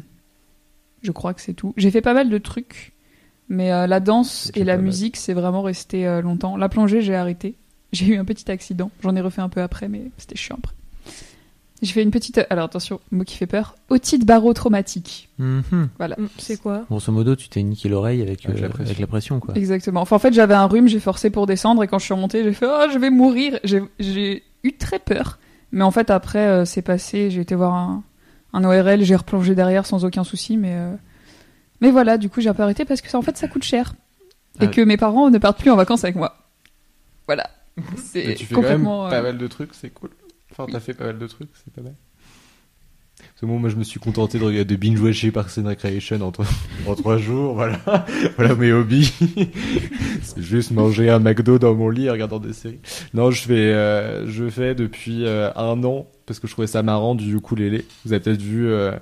je crois que c'est tout. J'ai fait pas mal de trucs, mais euh, la danse et la musique, c'est vraiment resté euh, longtemps. La plongée, j'ai arrêté. J'ai eu un petit accident. J'en ai refait un peu après, mais c'était chiant après. J'ai fait une petite. Alors attention, mot qui fait peur. Otite barotraumatique. Mhm. Voilà. Mm, C'est quoi? Grosso modo, tu t'es niqué l'oreille avec, Avec euh, la pression. avec la pression, quoi. Exactement. Enfin, en fait, j'avais un rhume, j'ai forcé pour descendre et quand je suis remontée, j'ai fait Oh, je vais mourir. J'ai eu très peur. Mais en fait, après, euh, c'est passé. J'ai été voir un, un ORL, j'ai replongé derrière sans aucun souci. Mais, euh, mais voilà, du coup, j'ai un peu arrêté parce que ça, en fait, ça coûte cher. Et Ah. que mes parents ne partent plus en vacances avec moi. Voilà. C'est tu fais quand même complètement. pas euh, mal de trucs, c'est cool. Enfin, t'as fait pas mal de trucs, c'est pas mal. Bon, moi, je me suis contenté de regarder de binge-watcher Parks and Recreation en, trois- en trois jours, voilà. voilà mes hobbies. c'est juste manger un McDo dans mon lit en regardant des séries. Non, je fais, euh, je fais depuis euh, un an, parce que je trouvais ça marrant, du ukulélé. Vous avez peut-être vu euh,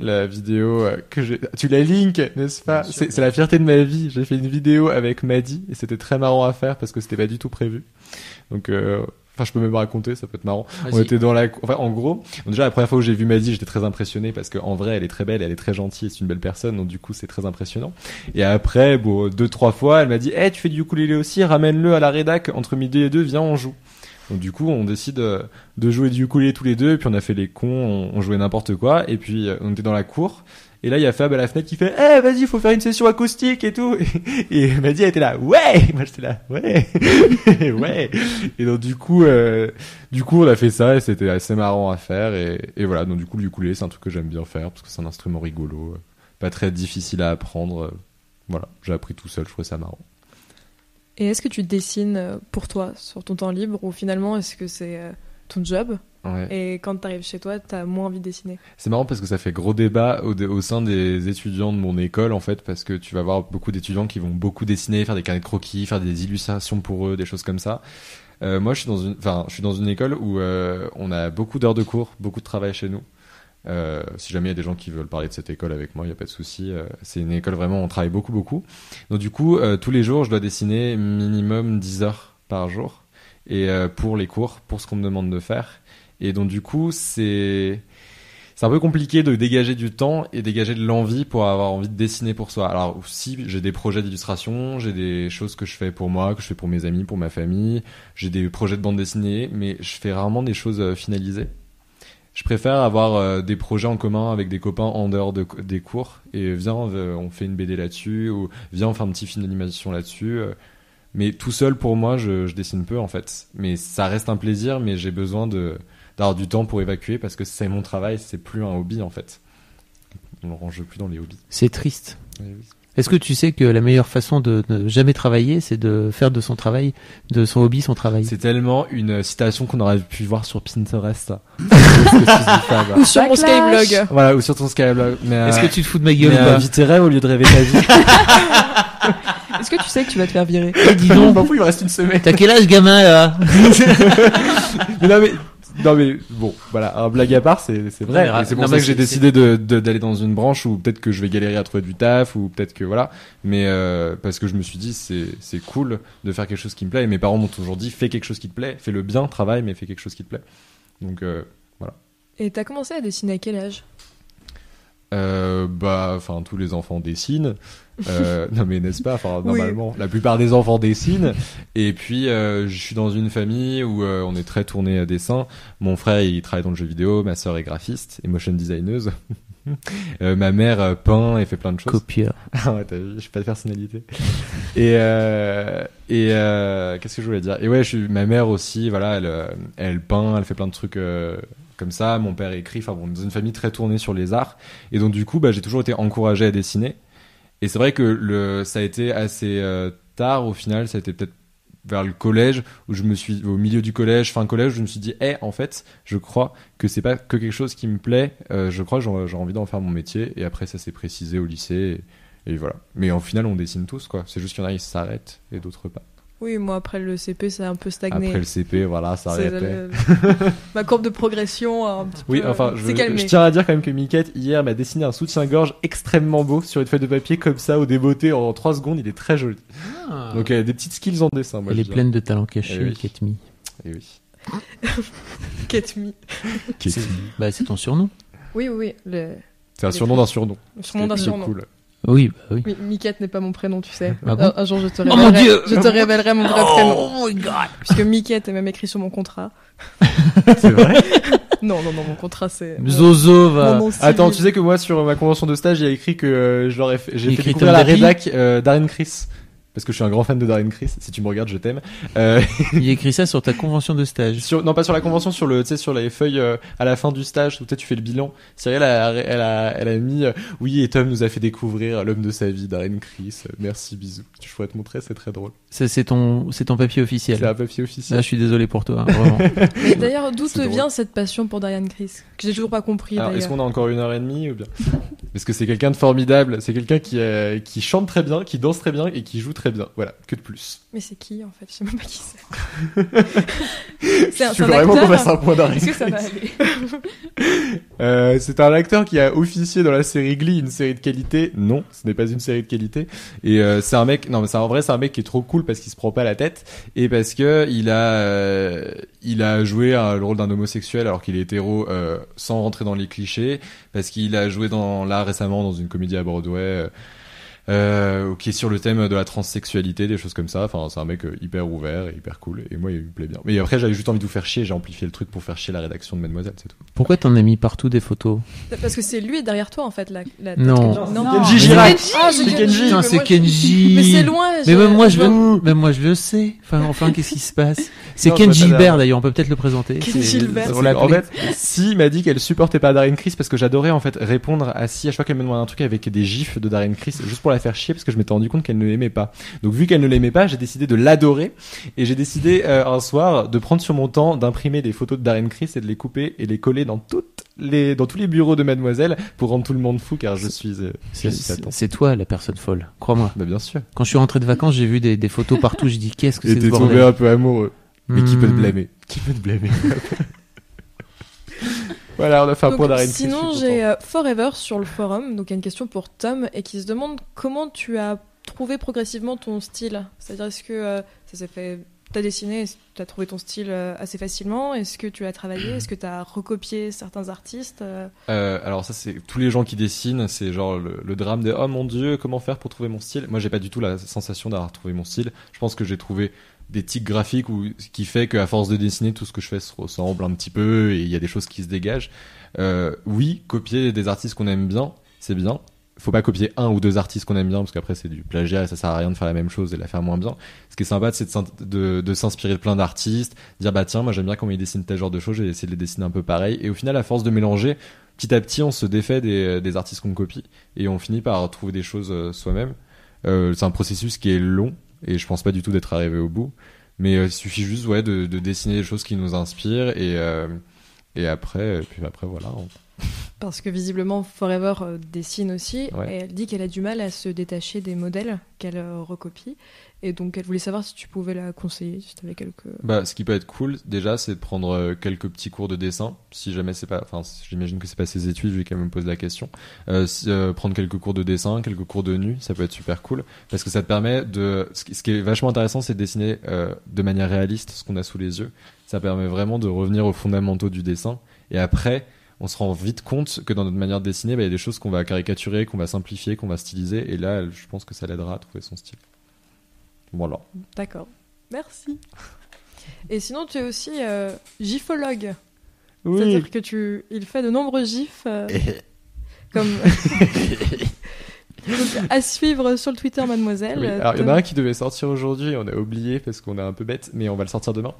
la vidéo euh, que j'ai... Tu la link, n'est-ce pas? C'est c'est la fierté de ma vie. J'ai fait une vidéo avec Maddy, et c'était très marrant à faire, parce que c'était pas du tout prévu. Donc... Enfin, je peux même raconter, ça peut être marrant. On était dans la, enfin, en gros, déjà la première fois où j'ai vu Maddy, j'étais très impressionné parce qu'en vrai, elle est très belle, elle est très gentille, et c'est une belle personne, donc du coup, c'est très impressionnant. Et après, bon, deux, trois fois, elle m'a dit, eh, tu fais du ukulélé aussi, ramène-le à la rédac, entre midi et deux, viens, on joue. Donc du coup, on décide euh, de jouer du ukulélé tous les deux, et puis on a fait les cons, on, on jouait n'importe quoi, et puis euh, on était dans la cour, et là, il y a Fab à la fenêtre qui fait, eh, vas-y, faut faire une session acoustique et tout. Et, et Maddy, elle était là, ouais! Moi, j'étais là, ouais! ouais! Et donc, du coup, euh, du coup, on a fait ça et c'était assez marrant à faire. Et, voilà, donc du coup, le ukulélé, c'est un truc que j'aime bien faire parce que c'est un instrument rigolo, euh, pas très difficile à apprendre. euh, Voilà, j'ai appris tout seul, je trouvais ça marrant. Et est-ce que tu dessines pour toi sur ton temps libre ou finalement est-ce que c'est ton job? Ouais. et quand t'arrives chez toi t'as moins envie de dessiner C'est marrant parce que ça fait gros débat au, au sein des étudiants de mon école en fait parce que tu vas voir beaucoup d'étudiants qui vont beaucoup dessiner, faire des carnets de croquis, faire des illustrations pour eux, des choses comme ça. Euh, moi, je suis dans une, je suis dans une école où euh, on a beaucoup d'heures de cours, beaucoup de travail chez nous. Euh, si jamais il y a des gens qui veulent parler de cette école avec moi, il n'y a pas de souci. Euh, c'est une école vraiment, on travaille beaucoup, beaucoup. Donc du coup, euh, tous les jours, je dois dessiner minimum 10 heures par jour. Et pour les cours, pour ce qu'on me demande de faire. Et donc du coup, c'est c'est un peu compliqué de dégager du temps et dégager de l'envie pour avoir envie de dessiner pour soi. Alors si j'ai des projets d'illustration, j'ai des choses que je fais pour moi, que je fais pour mes amis, pour ma famille, j'ai des projets de bande dessinée, mais je fais rarement des choses euh, finalisées. Je préfère avoir euh, des projets en commun avec des copains en dehors de, des cours et viens euh, on fait une BD là-dessus ou viens on fait un petit film d'animation là-dessus. Mais tout seul pour moi je dessine peu en fait. Mais ça reste un plaisir mais j'ai besoin de d'avoir du temps pour évacuer parce que c'est mon travail, c'est plus un hobby en fait. On ne range plus dans les hobbies. C'est triste. Oui, oui. Est-ce que tu sais que la meilleure façon de ne jamais travailler, c'est de faire de son travail, de son hobby, son travail? C'est tellement une citation qu'on aurait pu voir sur Pinterest. Ou sur mon. Skyblog. voilà, ou sur ton Skyblog. Est-ce euh, que tu te fous de ma gueule mais, euh, tes rêves au lieu de rêver ta vie. Est-ce que tu sais que tu vas te faire virer? Eh, dis donc, il me reste une semaine. t'as quel âge, gamin, là? Mais non mais non mais bon voilà un blague à part c'est c'est vrai. C'est pour non, ça que j'ai décidé de d'aller dans une branche où peut-être que je vais galérer à trouver du taf ou peut-être que voilà. Mais euh, parce que je me suis dit c'est c'est cool de faire quelque chose qui me plaît. Et mes parents m'ont toujours dit fais quelque chose qui te plaît fais le bien travaille mais fais quelque chose qui te plaît. Donc euh, Et t'as commencé à dessiner à quel âge? Euh, bah enfin tous les enfants dessinent euh, non mais n'est-ce pas? Enfin Oui. normalement la plupart des enfants dessinent et puis euh, je suis dans une famille où euh, on est très tourné à dessin mon frère il travaille dans le jeu vidéo ma sœur est graphiste et motion designeuse Euh, ma mère euh, peint et fait plein de choses Copieur. ah ouais, t'as vu, j'ai pas de personnalité. Et euh, et euh, qu'est-ce que je voulais dire? Et ouais, je suis ma mère aussi. Voilà, elle elle peint, elle fait plein de trucs euh, comme ça. Mon père écrit. Enfin bon, dans une famille très tournée sur les arts. Et donc du coup, bah j'ai toujours été encouragé à dessiner. Et c'est vrai que ça a été assez euh, tard au final. Ça a été peut-être vers le collège où je me suis au milieu du collège fin collège je me suis dit eh en fait je crois que c'est pas que quelque chose qui me plaît. Euh, je crois que j'ai envie d'en faire mon métier et après ça s'est précisé au lycée et, et voilà. Mais en final on dessine tous quoi. C'est juste qu'il y en a qui s'arrêtent et d'autres pas Oui, moi après le CP, ça a un peu stagné. après le CP voilà ça C'est arrêtait le- Ma courbe de progression a un petit oui peu enfin je, tiens à dire quand même que Miquette hier m'a dessiné un soutien-gorge extrêmement beau sur une feuille de papier comme ça au débeauté en 3 secondes il est très joli donc elle a des petites skills en dessin moi Elle est pleine de talents cachés, Eh oui. Ketmi. Eh oui Get me. C'est bah, c'est ton surnom. Oui, oui, oui. Le, c'est un surnom d'un surnom le surnom d'un C'est surnom. cool. Oui, bah oui. Oui, Miquette n'est pas mon prénom, tu sais. Ah bon un, un jour, je te Oh révélerai, mon Dieu je te révélerai mon vrai prénom. Oh my god Puisque Miquette est même écrit sur mon contrat. c'est vrai Non, non, non, mon contrat, c'est. mon- Zozo va. mon. Attends, tu sais que moi sur ma convention de stage, il y a écrit que euh, je leur ai fait, j'ai fait Écrit découvrir la rédac euh, Darren Chris. Parce que je suis un grand fan de Darren Chris. Si tu me regardes, je t'aime. Euh, Il écrit ça sur ta convention de stage. sur, non, pas sur la convention, sur le, tu sais, sur les feuilles euh, à la fin du stage où peut-être tu fais le bilan. Cyril, elle a, elle a, elle a mis, euh, oui, et Tom nous a fait découvrir l'homme de sa vie, Darren Chris. Euh, Merci, bisous. Je pourrais te montrer, c'est très drôle. C'est ton, c'est ton papier officiel. C'est un papier Là, officiel. je suis désolé pour toi, hein, vraiment. D'ailleurs, d'où te drôle. vient cette passion pour Diane Chris Que j'ai toujours pas compris est-ce qu'on a encore une heure et demie ou bien? Parce que c'est quelqu'un de formidable. C'est quelqu'un qui, euh, qui chante très bien, qui danse très bien et qui joue très bien. Voilà, que de plus. Mais c'est qui en fait? Je sais même pas qui c'est. c'est un, c'est veux vraiment qu'on acteur fasse un point d'arrêt Est-ce que ça va aller? Euh, c'est un acteur qui a officié dans la série Glee, une série de qualité. Non, ce n'est pas une série de qualité. Et euh, c'est un mec, non mais c'est en vrai c'est un mec qui est trop cool parce qu'il se prend pas la tête et parce que il a, euh, il a joué le rôle d'un homosexuel alors qu'il est hétéro sans rentrer dans les clichés, parce qu'il a joué dans là récemment dans une comédie à Broadway. Euh, qui est sur le thème de la transsexualité, des choses comme ça. Enfin, c'est un mec euh, hyper ouvert et hyper cool. Et moi, il me plaît bien. Mais après, j'avais juste envie de vous faire chier. J'ai amplifié le truc pour faire chier la rédaction de Mademoiselle, c'est tout. Pourquoi t'en as mis partout des photos Parce que c'est lui derrière toi en fait. La, la tête Non. que- Non. Kenji Girac. Ah, c'est Kenji. Kenji. Mais c'est Kenji. Mais c'est loin. Mais même moi, je le, même moi, je le sais. Enfin, enfin, qu'est-ce qui se passe C'est Non, Ken je vois pas Gilbert d'ailleurs. On peut peut-être le présenter. Ken C'est- Gilbert. en fait, Si m'a dit qu'elle supportait pas Darren Criss parce que j'adorais en fait répondre à Si à chaque fois qu'elle me demandait un truc avec des gifs de Darren Criss juste pour la faire chier parce que je m'étais rendu compte qu'elle ne l'aimait pas. Donc vu qu'elle ne l'aimait pas, j'ai décidé de l'adorer et j'ai décidé euh, un soir de prendre sur mon temps d'imprimer des photos de Darren Criss et de les couper et les coller dans toutes les dans tous les bureaux de Mademoiselle pour rendre tout le monde fou car je suis euh, C'est- toi la personne folle, crois-moi. Bah bien sûr. Quand je suis rentré de vacances, j'ai vu des, des photos partout. Je dis qu'est-ce que Et c'est que t'es tombé un peu amoureux. Mais qui peut te Hmm. blâmer? Qui peut te blâmer? Voilà, on a fait un Donc, point d'arrêt. Sinon, j'ai euh, Forever sur le forum, donc il y a une question pour Tom et qui se demande comment tu as trouvé progressivement ton style. C'est-à-dire, est-ce que euh, ça s'est fait. T'as dessiné, tu as trouvé ton style euh, assez facilement? Est-ce que tu as travaillé? Est-ce que tu as recopié certains artistes alors ça c'est tous les gens qui dessinent, c'est genre le, le drame de oh mon dieu comment faire pour trouver mon style? Moi j'ai pas du tout la sensation d'avoir trouvé mon style. Je pense que j'ai trouvé des tics graphiques où, ce qui fait qu'à force de dessiner tout ce que je fais se ressemble un petit peu et il y a des choses qui se dégagent. Euh, oui, copier des artistes qu'on aime bien, c'est bien. Faut pas copier un ou deux artistes qu'on aime bien parce qu'après c'est du plagiat et ça sert à rien de faire la même chose et la faire moins bien. Ce qui est sympa c'est de s'inspirer de plein d'artistes, dire bah tiens moi j'aime bien comment ils dessinent tel genre de choses, j'ai essayé de les dessiner un peu pareil et au final à force de mélanger petit à petit, on se défait des, des artistes qu'on copie et on finit par trouver des choses euh, soi-même. Euh, c'est un processus qui est long et je pense pas du tout d'être arrivé au bout. Mais euh, il suffit juste ouais, de, de dessiner des choses qui nous inspirent et, euh, et après, et puis après voilà. on- Parce que visiblement, Forever euh, dessine aussi, Ouais. et elle dit qu'elle a du mal à se détacher des modèles qu'elle recopie. Et donc, elle voulait savoir si tu pouvais la conseiller, si tu avais quelques. Bah, ce qui peut être cool déjà, c'est de prendre euh, quelques petits cours de dessin. Si jamais c'est pas, enfin, j'imagine que c'est pas ses études, quand même me poser la question. Euh, euh, prendre quelques cours de dessin, quelques cours de nu, ça peut être super cool parce que ça te permet de. Ce qui, est vachement intéressant, c'est de dessiner de manière réaliste ce qu'on a sous les yeux. Ça permet vraiment de revenir aux fondamentaux du dessin. Et après, on se rend vite compte que dans notre manière de dessiner, bah, il y a des choses qu'on va caricaturer, qu'on va simplifier, qu'on va styliser. Et là, je pense que ça l'aidera à trouver son style. Voilà. D'accord. Merci. Et sinon, tu es aussi euh, gifologue. Oui. C'est-à-dire que tu, il fait de nombreux gifs. euh, comme. À suivre sur le Twitter, mademoiselle. Alors il y en a un qui devait sortir aujourd'hui, on a oublié parce qu'on est un peu bête, mais on va le sortir demain.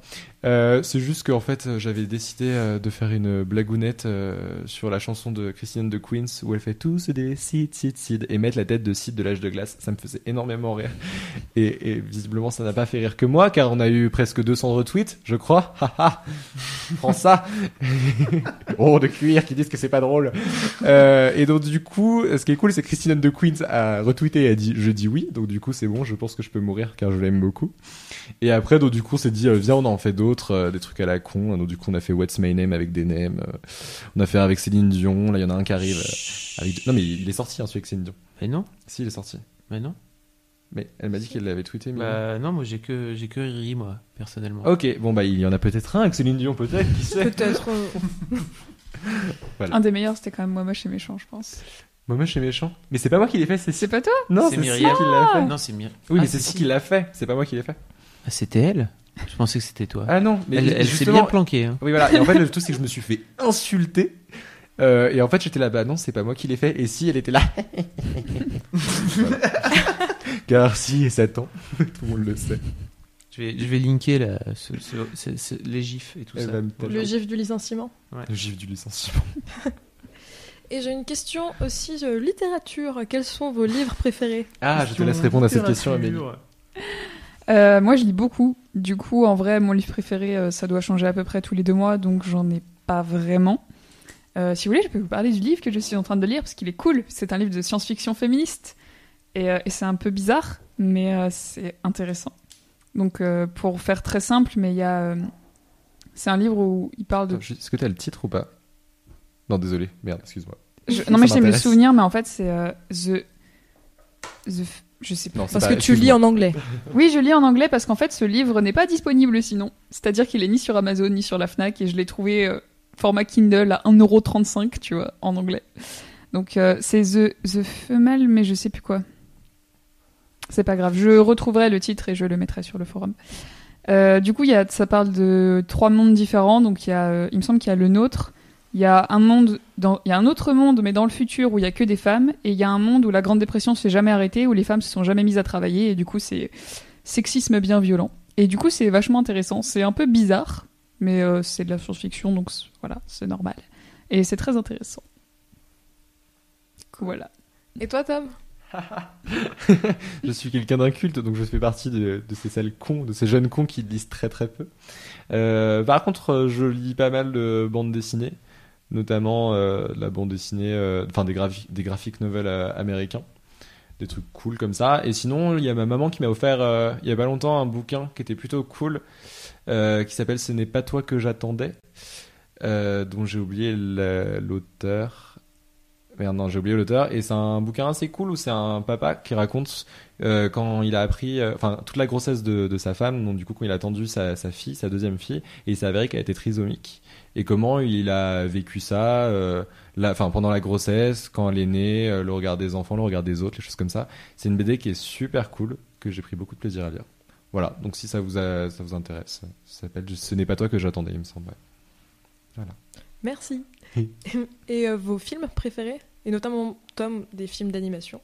Euh, c'est juste qu'en fait, euh, j'avais décidé euh, de faire une blagounette sur la chanson de Christine de Queens où elle fait tous des Sid, Sid, Sid et mettre la tête de Sid de l'âge de glace. Ça me faisait énormément rire. Et, visiblement, ça n'a pas fait rire que moi car on a eu presque 200 retweets, je crois. Prends ça. oh, de cuir qui disent que c'est pas drôle. Et donc du coup, ce qui est cool, c'est Christine de Queens a retweeté et a dit je dis oui. Donc du coup, c'est bon, je pense que je peux mourir car je l'aime beaucoup. Et après, donc du coup, on s'est dit euh, viens, on en fait d'autres, euh, des trucs à la con. Donc du coup, on a fait What's My Name avec des nems. euh, on a fait avec Céline Dion. Là, il y en a un qui arrive. euh, avec... Non, mais il est sorti hein, celui avec Céline Dion. Mais non, Si, il est sorti. mais non. Mais elle m'a dit qu'elle l'avait tweeté. Mais... Bah non, moi j'ai que j'ai que Riri moi personnellement. Ok, bon bah il y en a peut-être un avec Céline Dion, peut-être. Qui sait Peut-être. Un des meilleurs, c'était quand même moi moche et méchant, je pense. Moi, je suis méchant. Mais c'est pas moi qui l'ai fait, c'est C'est pas toi Non, C'est. Myriam qui l'a fait. Non, c'est Myriam. Oui, Ah, mais c'est si qui l'a fait. C'est pas moi qui l'ai fait. Ah, c'était elle. Je pensais que c'était toi. Ah non, mais elle elle s'est bien planquée. Hein. Oui, voilà. Et en fait, le tout, c'est que je me suis fait insulter. Euh, et en fait, j'étais là, bah non, c'est pas moi qui l'ai fait. Et si, elle était là. Voilà. Car si, et Satan. Tout le monde le sait. Je vais je vais linker là, ce- ce- ce- ce- les gifs et tout ça. le gif du licenciement. Le gif du licenciement. Et j'ai une question aussi de littérature. Quels sont vos livres préférés? Ah, je te laisse répondre à cette question, Amélie. Euh, moi, je lis beaucoup. Du coup, en vrai, mon livre préféré, euh, ça doit changer à peu près tous les deux mois, donc j'en ai pas vraiment. Euh, si vous voulez, je peux vous parler du livre que je suis en train de lire parce qu'il est cool. C'est un livre de science-fiction féministe et, euh, et c'est un peu bizarre, mais euh, c'est intéressant. Donc, euh, pour faire très simple, mais il y a, euh, c'est un livre où il parle de. Est-ce que t'as le titre ou pas? Non, désolé. Merde, excuse-moi. Je- Ça non, mais j'essaie de me souvenir, mais en fait, c'est euh, the, the, je sais pas. Non, Parce pas- que tu lis en anglais. Oui, je lis en anglais parce qu'en fait, ce livre n'est pas disponible sinon. C'est-à-dire qu'il est ni sur Amazon ni sur la Fnac et je l'ai trouvé euh, format Kindle à 1,35€, tu vois, en anglais. Donc euh, c'est The, The Female, mais je sais plus quoi. C'est pas grave, je retrouverai le titre et je le mettrai sur le forum. Euh, du coup, il y a, ça parle de trois mondes différents. Donc il, y a, euh, il me semble qu'il y a le nôtre, il y a un monde, dans, il y a un autre monde, mais dans le futur où il y a que des femmes, et il y a un monde où la Grande Dépression s'est jamais arrêtée, où les femmes se sont jamais mises à travailler, et du coup c'est sexisme bien violent. Et du coup c'est vachement intéressant. C'est un peu bizarre, mais euh, c'est de la science-fiction, donc voilà, c'est normal. Et c'est très intéressant. Voilà. Et toi, Tom? Je suis quelqu'un d'inculte, donc je fais partie de, de ces sales cons, de ces jeunes cons qui lisent très très peu. Euh, par contre, euh, je lis pas mal de bandes dessinées, notamment euh, la bande dessinée, euh, enfin des, graphi- des graphiques novels euh, américains. des trucs cool comme ça. Et sinon, il y a ma maman qui m'a offert il y a pas longtemps un bouquin qui était plutôt cool, qui s'appelle Ce n'est pas toi que j'attendais, dont j'ai oublié la- l'auteur. Merde, non, j'ai oublié l'auteur. Et c'est un bouquin assez cool où c'est un papa qui raconte quand il a appris, enfin, toute la grossesse de, de sa femme, donc du coup, quand il a attendu sa, sa fille, sa deuxième fille, et il s'est avéré qu'elle était trisomique. Et comment il a vécu ça, euh, la, pendant la grossesse, quand elle est née, euh, le regard des enfants, le regard des autres, les choses comme ça. C'est une BD qui est super cool, que j'ai pris beaucoup de plaisir à lire. Voilà, donc si ça vous, a- ça vous intéresse, ça s'appelle Ce n'est pas toi que j'attendais, il me semble. ouais. Merci. Et euh, vos films préférés Et notamment, Tom, des films d'animation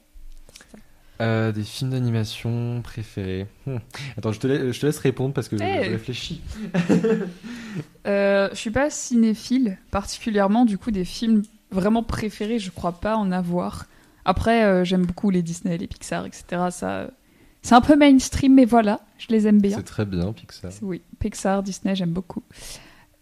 Euh, des films d'animation préférés. Hmm. Attends, je te, lai- je te laisse répondre parce que je- Hey. je réfléchis. Euh, je suis pas cinéphile particulièrement, du coup des films vraiment préférés, je crois pas en avoir. Après, euh, j'aime beaucoup les Disney, les Pixar, etc. Ça, euh, c'est un peu mainstream, mais voilà, je les aime bien. C'est très bien, Pixar. Oui, Pixar, Disney, j'aime beaucoup.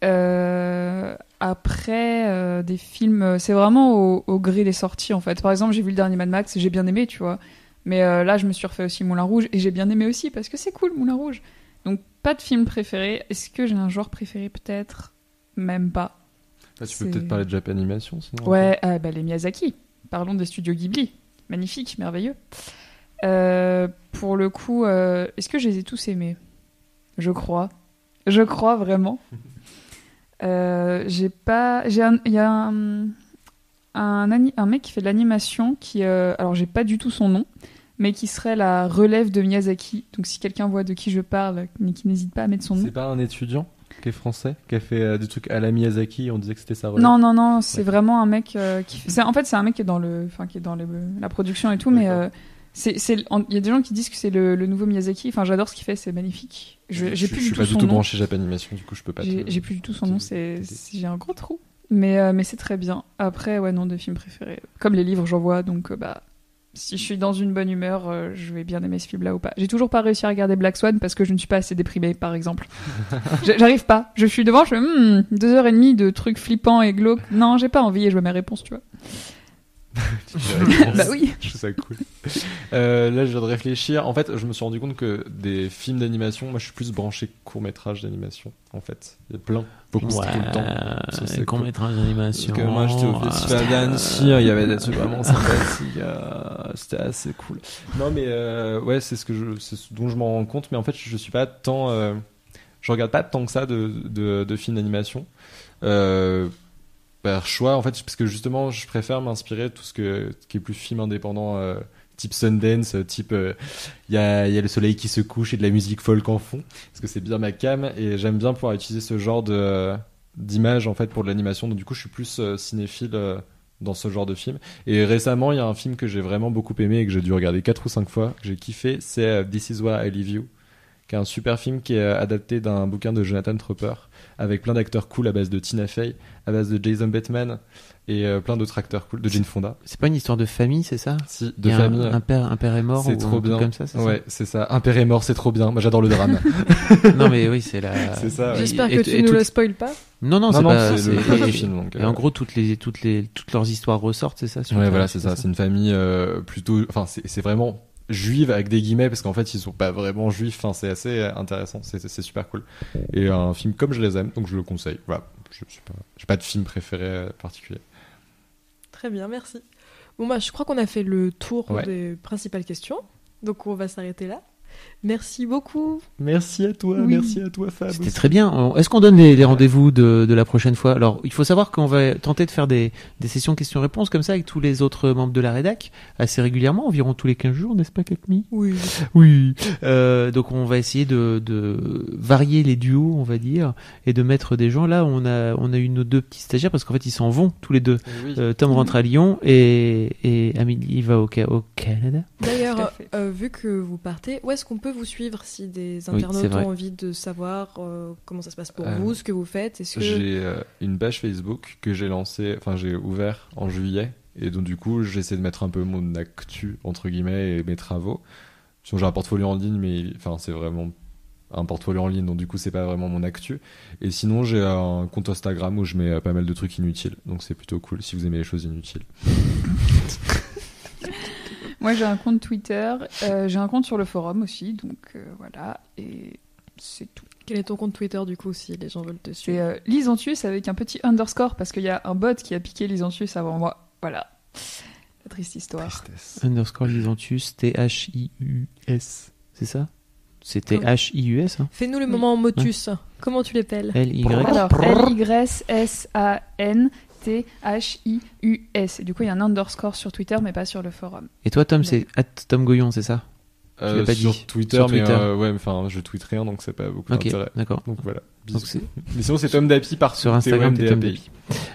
Euh, après, euh, des films, c'est vraiment au, au gré des sorties en fait. Par exemple, j'ai vu le dernier Mad Max, j'ai bien aimé, tu vois. Mais euh, là, je me suis refait aussi Moulin Rouge et j'ai bien aimé aussi parce que c'est cool, Moulin Rouge. Donc, pas de film préféré. Est-ce que j'ai un genre préféré? Peut-être. Même pas. Tu peux peut-être parler de Japan Animation sinon. Ouais, euh, bah, les Miyazaki. Parlons des studios Ghibli. Magnifique, merveilleux. Euh, pour le coup, est-ce que je les ai tous aimés? Je crois. Je crois vraiment. J'ai pas. Il y a un. Un, mec qui fait de l'animation qui. euh, alors, j'ai pas du tout son nom, mais qui serait la relève de Miyazaki. Donc, si quelqu'un voit de qui je parle, mais qui n'hésite pas à mettre son nom. C'est pas un étudiant qui est français, qui a fait euh, des trucs à la Miyazaki, on disait que c'était sa relève? Non, non, non, c'est vraiment un mec euh, qui fait... En fait, c'est un mec qui est dans, le... enfin, qui est dans la production et tout, mais euh, il y a des gens qui disent que c'est le, le nouveau Miyazaki. Enfin, j'adore ce qu'il fait, c'est magnifique. Je, j'ai je, plus je du suis tout pas du tout branché Japan Animation, du coup je peux pas. J'ai, plus du tout son nom, c'est- j'ai un gros trou. Mais, euh, mais c'est très bien. Après, ouais, non, des films préférés. Comme les livres, j'en vois, donc euh, bah. Si je suis dans une bonne humeur, euh, je vais bien aimer ce film-là ou pas. J'ai toujours pas réussi à regarder Black Swan parce que je ne suis pas assez déprimée, par exemple. J'arrive pas. Je suis devant, je fais hmm, deux heures et demie de trucs flippants et glauques. Non, j'ai pas envie et je veux mes réponses, tu vois. bah oui. Je trouve ça cool. Euh, là, je viens de réfléchir. En fait, je me suis rendu compte que des films d'animation, moi, je suis plus branché court métrage d'animation. En fait, il y a plein, beaucoup tout le temps. Court métrage d'animation. Parce que moi, j'étais au festival d'Annecy, il y avait des trucs vraiment sympathiques. C'était assez cool. Non, mais euh, ouais, c'est ce que je, c'est ce dont je m'en rends compte. Mais en fait, je suis pas tant, euh, je regarde pas tant que ça de, de, de films d'animation. Euh, par choix, en fait, parce que justement, je préfère m'inspirer de tout ce que, qui est plus film indépendant, euh, type Sundance, euh, type, euh, il y, a, y a le soleil qui se couche et de la musique folk en fond, parce que c'est bien ma cam, et j'aime bien pouvoir utiliser ce genre de, d'image en fait pour de l'animation. Donc du coup, je suis plus euh, cinéphile euh, dans ce genre de film. Et récemment, il y a un film que j'ai vraiment beaucoup aimé et que j'ai dû regarder quatre ou cinq fois, que j'ai kiffé, c'est euh, This Is Why I Leave You, qui est un super film qui est euh, adapté d'un bouquin de Jonathan Tropper avec plein d'acteurs cool à base de Tina Fey, à base de Jason Bateman et euh, plein d'autres acteurs cool, de Jane Fonda. C'est pas une histoire de famille, c'est ça? Si, de y a un- famille. Un, père, un père est mort C'est trop bien. comme ça, c'est ouais, c'est ça. Un père est mort, c'est trop bien. Moi, j'adore le drame. ça Non, mais oui, c'est la. C'est ça, ouais. J'espère Et- que et- tu et ne tout- le spoil pas. Non, non, non, c'est non, pas. c'est le du film. Donc, Et euh, en gros, toutes les, toutes les, toutes leurs histoires ressortent, c'est ça sur Ouais, voilà, c'est ça. C'est une famille euh, plutôt. Enfin, c'est c'est vraiment juive avec des guillemets parce qu'en fait, ils sont pas vraiment juifs. Enfin, c'est assez intéressant. C'est super cool. Et un film comme je les aime, donc je le conseille. Voilà. Je suis pas. Pas de film préféré euh, particulier. Très bien, merci. Bon, bah, je crois qu'on a fait le tour Ouais. des principales questions. Donc, on va s'arrêter là. Merci beaucoup. Merci à toi. Oui. Merci à toi, Fab. C'était très bien. Est-ce qu'on donne les, les rendez-vous de, de la prochaine fois? Alors, il faut savoir qu'on va tenter de faire des, des sessions questions-réponses comme ça avec tous les autres membres de la rédac assez régulièrement, environ tous les 15 jours, n'est-ce pas, Kakmi Oui. Oui. Euh, donc, on va essayer de, de varier les duos, on va dire, et de mettre des gens. Là, on a, on a eu nos deux petits stagiaires parce qu'en fait, ils s'en vont tous les deux. Oui. Euh, Tom rentre à Lyon et, et Amélie va au, Ca- au Canada. D'ailleurs, euh, vu que vous partez, où est-ce qu'on peut vous suivre si des internautes ont envie de savoir euh, comment ça se passe pour Euh, vous, ce que vous faites? Est-ce que J'ai euh, une page Facebook que j'ai lancée, enfin j'ai ouvert en juillet, et donc du coup j'essaie de mettre un peu mon actu entre guillemets et mes travaux. Sinon j'ai un portfolio en ligne, mais enfin c'est vraiment un portfolio en ligne, donc du coup c'est pas vraiment mon actu. Et sinon j'ai un compte Instagram où je mets pas mal de trucs inutiles, donc c'est plutôt cool si vous aimez les choses inutiles. Moi, j'ai un compte Twitter, euh, j'ai un compte sur le forum aussi, donc euh, voilà, et c'est tout. Quel est ton compte Twitter du coup si les gens veulent te C'est suivre euh, Lysantius avec un petit underscore parce qu'il y a un bot qui a piqué Lysantius avant moi. Voilà. La triste histoire. Tristesse. Underscore Lysantius, T-H-I-U-S. C'est ça? C'est T-H-I-U-S, hein? Fais-nous le moment motus. Comment tu l'appelles? L-Y. Alors, Et du coup, il y a un underscore sur Twitter, mais pas sur le forum. Et toi, Tom, c'est Tom Goyon, c'est ça? Euh, pas sur dit. Twitter, Sur mais euh, ouais, enfin, je tweete rien, donc c'est pas beaucoup Ok, d'intérêt. d'accord. Donc voilà. Donc Mais sinon, c'est Tom Dapi par sur Instagram, Tom. Dapi.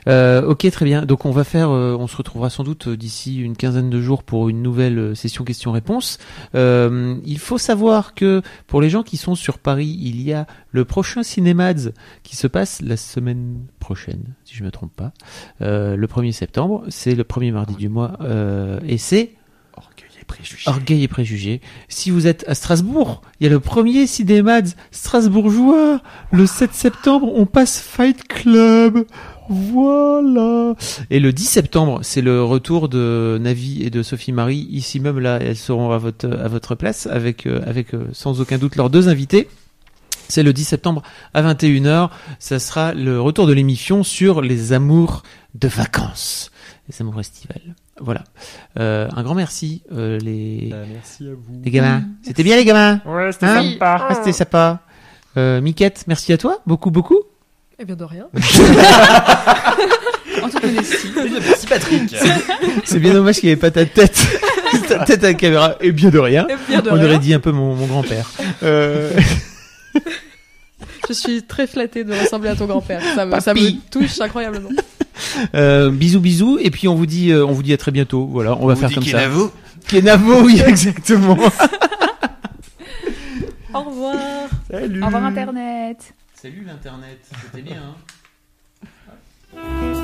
Euh, ok, très bien. Donc on va faire, euh, on se retrouvera sans doute euh, d'ici une quinzaine de jours pour une nouvelle euh, session questions-réponses. Euh, il faut savoir que pour les gens qui sont sur Paris, il y a le prochain Cinémads qui se passe la semaine prochaine, si je me trompe pas, euh, le 1er septembre. C'est le premier mardi du mois euh, et c'est Orgueil et préjugés. Si vous êtes à Strasbourg, il y a le premier Cinémads strasbourgeois. Le 7 septembre, on passe Fight Club. Voilà. Et le 10 septembre, c'est le retour de Navi et de Sophie Marie. Ici même, là, elles seront à votre, à votre place avec, euh, avec euh, sans aucun doute leurs deux invités. C'est le 10 septembre à 21h. Ça sera le retour de l'émission sur les amours de vacances. Les amours estivales. Voilà. Euh, un grand merci, euh, les, Bah, merci à vous. les gamins. C'était bien, les gamins Ouais, c'était Hein sympa. Ah, C'était sympa. Euh, Miquette, merci à toi. Beaucoup, beaucoup. Eh bien de rien. En toute modestie. Merci Patrick. C'est bien dommage qu'il n'y avait pas ta tête. ta tête à la caméra. Et bien de rien. Eh bien de On rien. aurait dit un peu mon, mon grand-père. Euh, Je suis très flattée de ressembler à ton grand-père. Ça me, ça Papy. me touche incroyablement. Euh, bisous, bisous. Et puis on vous dit, euh, on vous dit à très bientôt. Voilà, on va faire comme ça. vous Kenavo, oui, exactement. Au revoir. Salut. Au revoir Internet. Salut l'internet. C'était bien. Hein